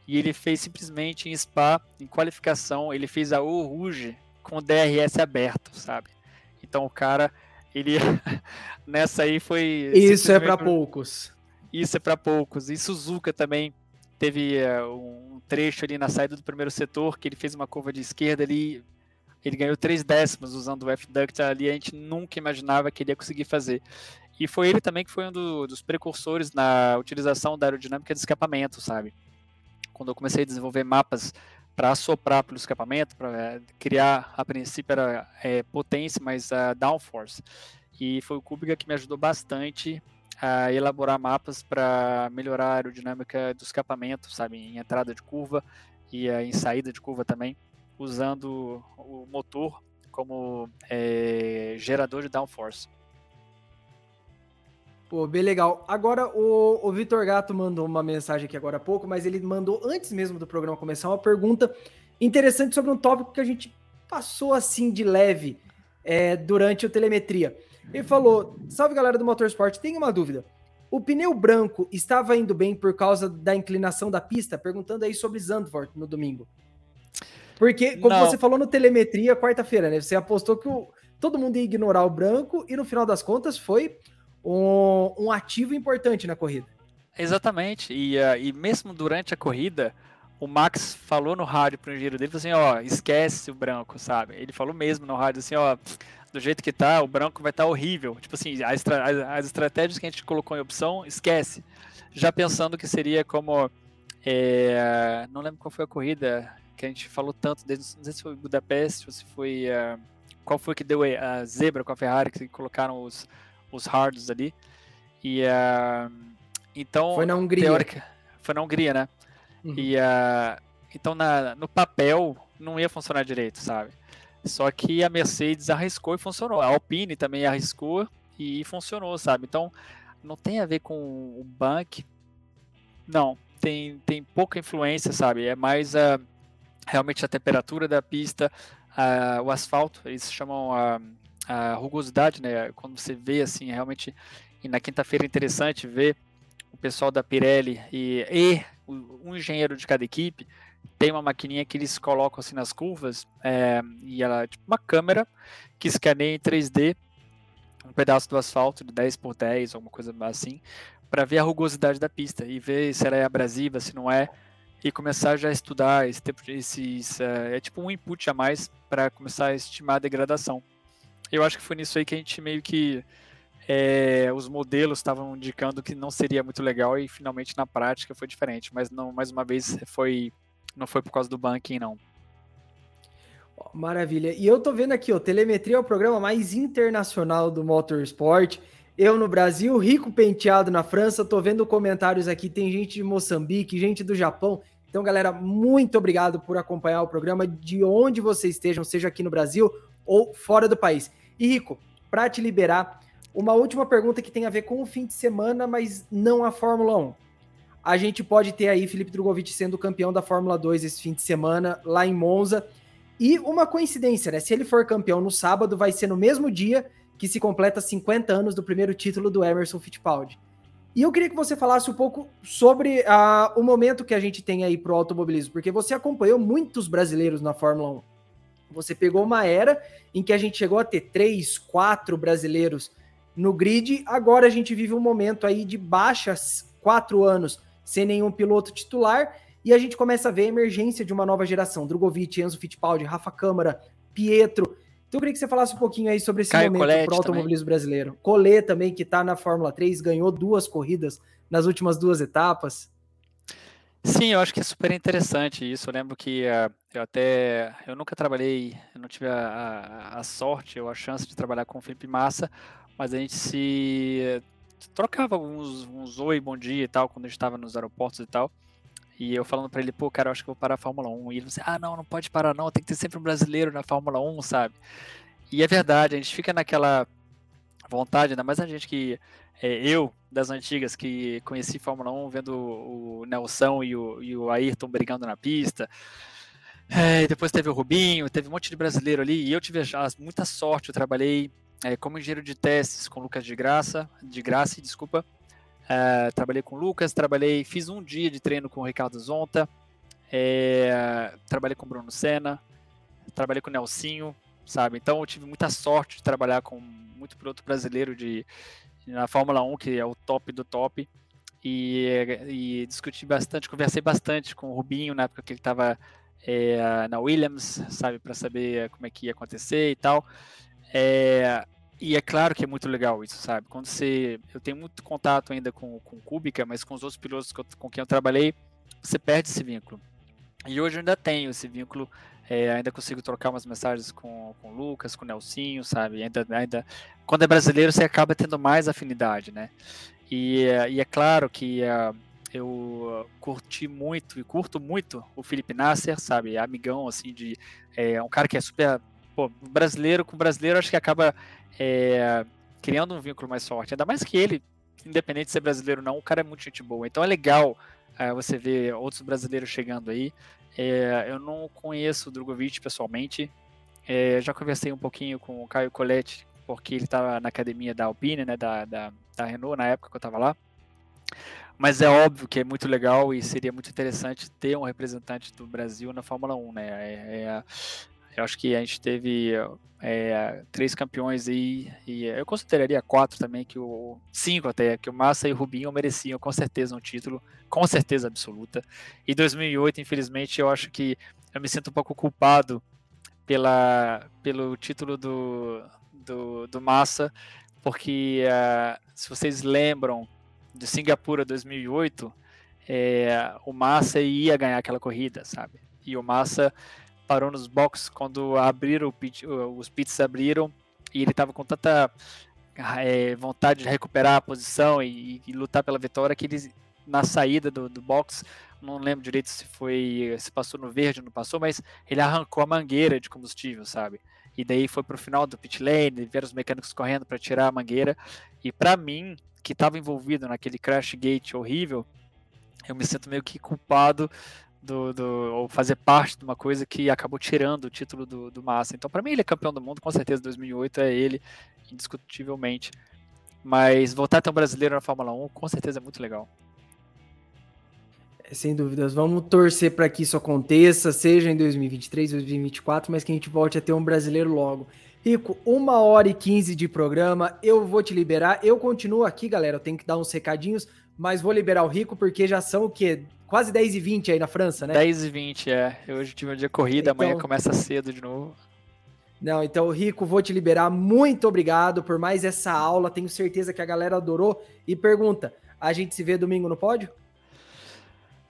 e ele fez simplesmente em SPA, em qualificação, ele fez a O Rouge com o DRS aberto, sabe? Então o cara ele <laughs> nessa aí foi. Isso é para poucos. Isso é para poucos. E Suzuka também teve uh, um trecho ali na saída do primeiro setor que ele fez uma curva de esquerda ali. Ele ganhou três décimos usando o F-Duct ali. A gente nunca imaginava que ele ia conseguir fazer. E foi ele também que foi um do, dos precursores na utilização da aerodinâmica de escapamento, sabe? Quando eu comecei a desenvolver mapas para assoprar pelo escapamento, para é, criar, a princípio era é, potência, mas uh, downforce. E foi o Kubica que me ajudou bastante a elaborar mapas para melhorar a aerodinâmica do escapamento, sabe, em entrada de curva e uh, em saída de curva também, usando o motor como é, gerador de downforce. Pô, bem legal. Agora, o, o Vitor Gato mandou uma mensagem aqui agora há pouco, mas ele mandou, antes mesmo do programa começar, uma pergunta interessante sobre um tópico que a gente passou assim de leve é, durante o telemetria. Ele falou: Salve galera do Motorsport, tem uma dúvida. O pneu branco estava indo bem por causa da inclinação da pista? Perguntando aí sobre Zandvoort no domingo. Porque, como Não. você falou no telemetria, quarta-feira, né? Você apostou que o, todo mundo ia ignorar o branco e no final das contas foi um, um ativo importante na corrida. Exatamente, e, uh, e mesmo durante a corrida, o Max falou no rádio pro engenheiro dele, assim, ó, esquece o branco, sabe? Ele falou mesmo no rádio, assim, ó, do jeito que tá, o branco vai estar tá horrível. Tipo assim, as, as, estratégias que a gente colocou em opção, esquece. Já pensando que seria como, é, não lembro qual foi a corrida que a gente falou tanto, desde, não sei se foi Budapeste ou se foi, uh, qual foi que deu a zebra com a Ferrari, que colocaram os os hards ali. E uh, então. Foi na Hungria. Teórica, foi na Hungria, né? Uhum. E uh, então na, no papel não ia funcionar direito, sabe? Só que a Mercedes arriscou e funcionou. A Alpine também arriscou e funcionou, sabe? Então não tem a ver com o bank. Não, tem, tem pouca influência, sabe? É mais a, realmente a temperatura da pista, a, o asfalto, eles chamam a, a rugosidade, né? Quando você vê assim, realmente, e na quinta-feira é interessante ver o pessoal da Pirelli e, e um engenheiro de cada equipe tem uma maquininha que eles colocam assim nas curvas é, e ela é tipo uma câmera que escaneia em 3D um pedaço do asfalto de 10 por 10, alguma coisa assim, para ver a rugosidade da pista e ver se ela é abrasiva, se não é, e começar já a estudar esse de, esses, é, é tipo um input a mais para começar a estimar a degradação. Eu acho que foi nisso aí que a gente meio que é, os modelos estavam indicando que não seria muito legal e finalmente na prática foi diferente. Mas não, mais uma vez foi não foi por causa do banking não. Maravilha. E eu tô vendo aqui, ó, Telemetria é o programa mais internacional do Motorsport. Eu no Brasil, rico penteado na França, tô vendo comentários aqui, tem gente de Moçambique, gente do Japão. Então, galera, muito obrigado por acompanhar o programa de onde vocês estejam, seja aqui no Brasil ou fora do país. E Rico, para te liberar, uma última pergunta que tem a ver com o fim de semana, mas não a Fórmula 1. A gente pode ter aí Felipe Drogovic sendo campeão da Fórmula 2 esse fim de semana lá em Monza. E uma coincidência, né? Se ele for campeão no sábado, vai ser no mesmo dia que se completa 50 anos do primeiro título do Emerson Fittipaldi. E eu queria que você falasse um pouco sobre uh, o momento que a gente tem aí para o automobilismo, porque você acompanhou muitos brasileiros na Fórmula 1. Você pegou uma era em que a gente chegou a ter três, quatro brasileiros no grid, agora a gente vive um momento aí de baixas quatro anos sem nenhum piloto titular e a gente começa a ver a emergência de uma nova geração. Drogovic, Enzo Fittipaldi, Rafa Câmara, Pietro. Então eu queria que você falasse um pouquinho aí sobre esse Caio momento para o automobilismo também. brasileiro. Collet também, que está na Fórmula 3, ganhou duas corridas nas últimas duas etapas. Sim, eu acho que é super interessante isso. Eu lembro que uh, eu até. Eu nunca trabalhei, eu não tive a, a, a, sorte ou a chance de trabalhar com o Felipe Massa, mas a gente se trocava uns, uns oi, bom dia e tal, quando a gente estava nos aeroportos e tal. E eu falando para ele, pô, cara, eu acho que vou parar a Fórmula 1. E ele disse, ah, não, não pode parar não, tem que ter sempre um brasileiro na Fórmula 1, sabe? E é verdade, a gente fica naquela vontade, ainda mais a gente que, é, eu, das antigas, que conheci Fórmula 1 vendo o Nelson e o, e o Ayrton brigando na pista. É, depois teve o Rubinho, teve um monte de brasileiro ali, e eu tive muita sorte, eu trabalhei é, como engenheiro de testes com o Lucas de Graça, de Graça, desculpa, é, trabalhei com o Lucas, trabalhei, fiz um dia de treino com o Ricardo Zonta, é, trabalhei com o Bruno Senna, trabalhei com o Nelsinho, sabe? Então eu tive muita sorte de trabalhar com muito piloto brasileiro de, na Fórmula 1, que é o top do top. E, e discuti bastante, conversei bastante com o Rubinho na época que ele estava é, na Williams, sabe, para saber como é que ia acontecer e tal. É, e é claro que é muito legal isso, sabe? Quando você. Eu tenho muito contato ainda com, com Kubica, mas com os outros pilotos com quem eu trabalhei, você perde esse vínculo. E hoje eu ainda tenho esse vínculo, é, ainda consigo trocar umas mensagens com, com o Lucas, com o Nelsinho, sabe? Ainda, ainda, quando é brasileiro, você acaba tendo mais afinidade, né? E, e é claro que uh, eu curti muito e curto muito o Felipe Nasser, sabe? Amigão, assim, de. É um cara que é super. Pô, brasileiro com brasileiro, acho que acaba é, criando um vínculo mais forte. Ainda mais que ele, independente de ser brasileiro ou não, o cara é muito gente boa. Então é legal é, você ver outros brasileiros chegando aí. É, eu não conheço o Drogovic pessoalmente. É, já conversei um pouquinho com o Caio Coletti, porque ele estava na academia da Alpine, né, da, da, da Renault, na época que eu estava lá. Mas é óbvio que é muito legal e seria muito interessante ter um representante do Brasil na Fórmula 1, né? É, é, eu acho que a gente teve é, três campeões aí, e eu consideraria quatro também, que o cinco até, que o Massa e o Rubinho mereciam com certeza um título, com certeza absoluta. E 2008, infelizmente, eu acho que eu me sinto um pouco culpado pela, pelo título do, do, do Massa, porque uh, se vocês lembram de Singapura 2008, é, o Massa ia ganhar aquela corrida, sabe? E o Massa parou nos boxes quando abriram pit, os pits abriram e ele estava com tanta é, vontade de recuperar a posição e, e, lutar pela vitória que ele na saída do, do box não lembro direito se foi se passou no verde não passou mas ele arrancou a mangueira de combustível sabe? E daí foi para o final do pit lane ver os mecânicos correndo para tirar a mangueira. E para mim que estava envolvido naquele crash gate horrível eu me sinto meio que culpado do, do, ou fazer parte de uma coisa que acabou tirando o título do, do Massa. Então, para mim, ele é campeão do mundo, com certeza 2008 é ele, indiscutivelmente. Mas voltar a ter um brasileiro na Fórmula 1, com certeza é muito legal. É, sem dúvidas, vamos torcer para que isso aconteça, seja em 2023, 2024, mas que a gente volte a ter um brasileiro logo. Rico, uma hora e quinze de programa, eu vou te liberar. Eu continuo aqui, galera, eu tenho que dar uns recadinhos, mas vou liberar o Rico porque já são o quê? Quase 10 e 20 aí na França, né? 10 e 20, é. Eu hoje tive um dia corrida, então, amanhã começa cedo de novo. Não, então, Rico, vou te liberar. Muito obrigado por mais essa aula. Tenho certeza que a galera adorou. E pergunta: a gente se vê domingo no pódio?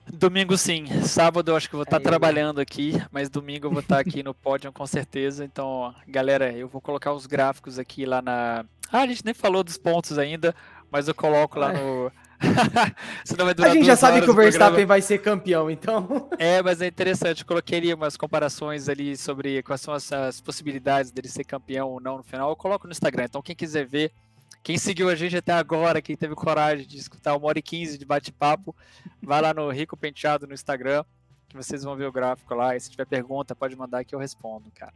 Domingo sim. Sábado eu acho que vou estar trabalhando aqui, mas domingo eu vou estar aqui no pódio com certeza. Então, galera, eu vou colocar os gráficos aqui lá na. Ah, a gente nem falou dos pontos ainda, mas eu coloco lá no. <laughs> a gente já sabe que o Verstappen vai ser campeão, então. É, mas é interessante. Eu coloquei ali umas comparações ali sobre quais são as, as possibilidades dele ser campeão ou não no final. Eu coloco no Instagram. Então, quem quiser ver, quem seguiu a gente até agora, quem teve coragem de escutar uma hora e quinze de bate-papo, vai lá no Rico Penteado no Instagram, que vocês vão ver o gráfico lá. E se tiver pergunta, pode mandar que eu respondo, cara.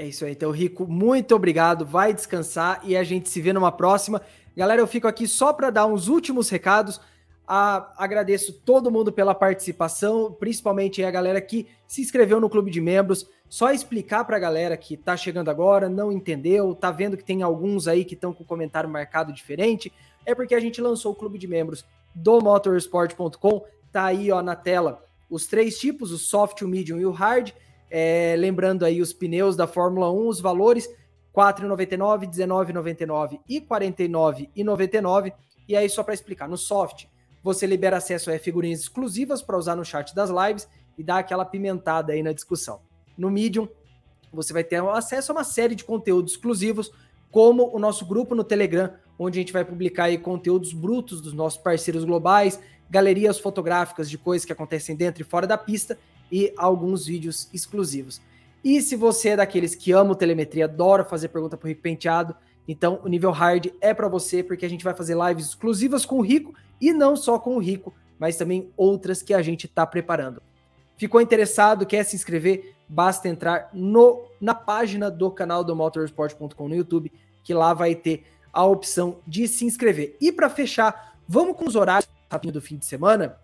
É isso aí, então, Rico, muito obrigado. Vai descansar e a gente se vê numa próxima. Galera, eu fico aqui só para dar uns últimos recados. Agradeço todo mundo pela participação, principalmente a galera que se inscreveu no clube de membros. Só explicar para a galera que está chegando agora, não entendeu, tá vendo que tem alguns aí que estão com comentário marcado diferente, é porque a gente lançou o clube de membros do motorsport.com. Tá aí ó na tela os três tipos, o soft, o medium e o hard. É, lembrando aí os pneus da Fórmula 1, os valores 4,99, 19,99 e 49,99. E aí só para explicar, no soft você libera acesso a figurinhas exclusivas para usar no chat das lives e dá aquela pimentada aí na discussão. No Medium, você vai ter acesso a uma série de conteúdos exclusivos, como o nosso grupo no Telegram, onde a gente vai publicar aí conteúdos brutos dos nossos parceiros globais, galerias fotográficas de coisas que acontecem dentro e fora da pista e alguns vídeos exclusivos. E se você é daqueles que ama telemetria, adora fazer pergunta para o Rico Penteado, então o nível hard é para você, porque a gente vai fazer lives exclusivas com o Rico e não só com o Rico, mas também outras que a gente está preparando. Ficou interessado, quer se inscrever? Basta entrar no, na página do canal do motorsport.com no YouTube, que lá vai ter a opção de se inscrever. E para fechar, vamos com os horários do fim de semana,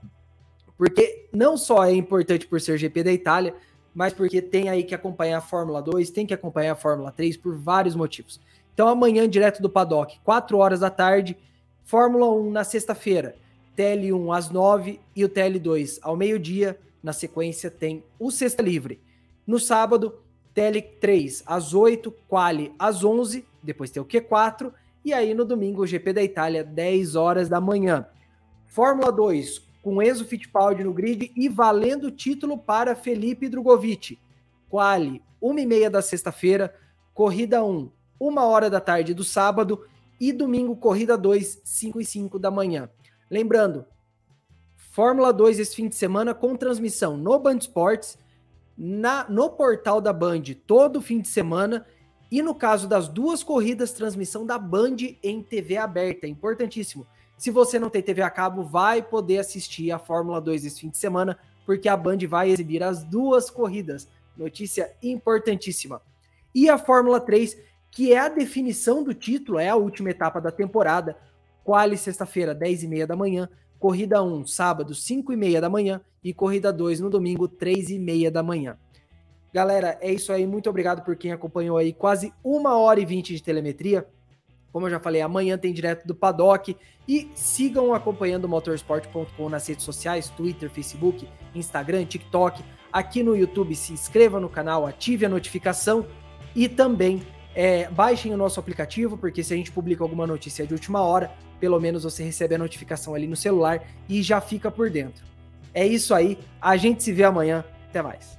porque não só é importante por ser GP da Itália, mas porque tem aí que acompanhar a Fórmula 2, tem que acompanhar a Fórmula 3 por vários motivos. Então amanhã, direto do paddock, 4 horas da tarde, Fórmula 1 na sexta-feira, TL1 às 9 e o TL2 ao meio-dia. Na sequência tem o Sexta Livre. No sábado, TL3 às 8, Quali às 11, depois tem o Q4 e aí no domingo o GP da Itália 10 horas da manhã. Fórmula 2 com Enzo Fittipaldi no grid e valendo título para Felipe Drogovic. Quali, 1 e meia da sexta-feira, corrida 1, 1 hora da tarde do sábado e domingo, corrida 2, 5 e 5 da manhã. Lembrando, Fórmula 2 esse fim de semana com transmissão no Band Esportes, na, no portal da Band todo fim de semana e no caso das duas corridas, transmissão da Band em TV aberta. Importantíssimo. Se você não tem TV a cabo, vai poder assistir a Fórmula 2 esse fim de semana, porque a Band vai exibir as duas corridas. Notícia importantíssima. E a Fórmula 3 que é a definição do título, é a última etapa da temporada. Quali sexta-feira, 10 e meia da manhã. Corrida 1, sábado, 5 e meia da manhã. E corrida 2 no domingo, 3 e meia da manhã. Galera, é isso aí. Muito obrigado por quem acompanhou aí quase uma hora e vinte de telemetria. Como eu já falei, amanhã tem direto do Paddock. E sigam acompanhando motorsport.com nas redes sociais: Twitter, Facebook, Instagram, TikTok. Aqui no YouTube, se inscreva no canal, ative a notificação e também é, baixem o nosso aplicativo, porque se a gente publica alguma notícia de última hora, pelo menos você recebe a notificação ali no celular e já fica por dentro. É isso aí, a gente se vê amanhã. Até mais.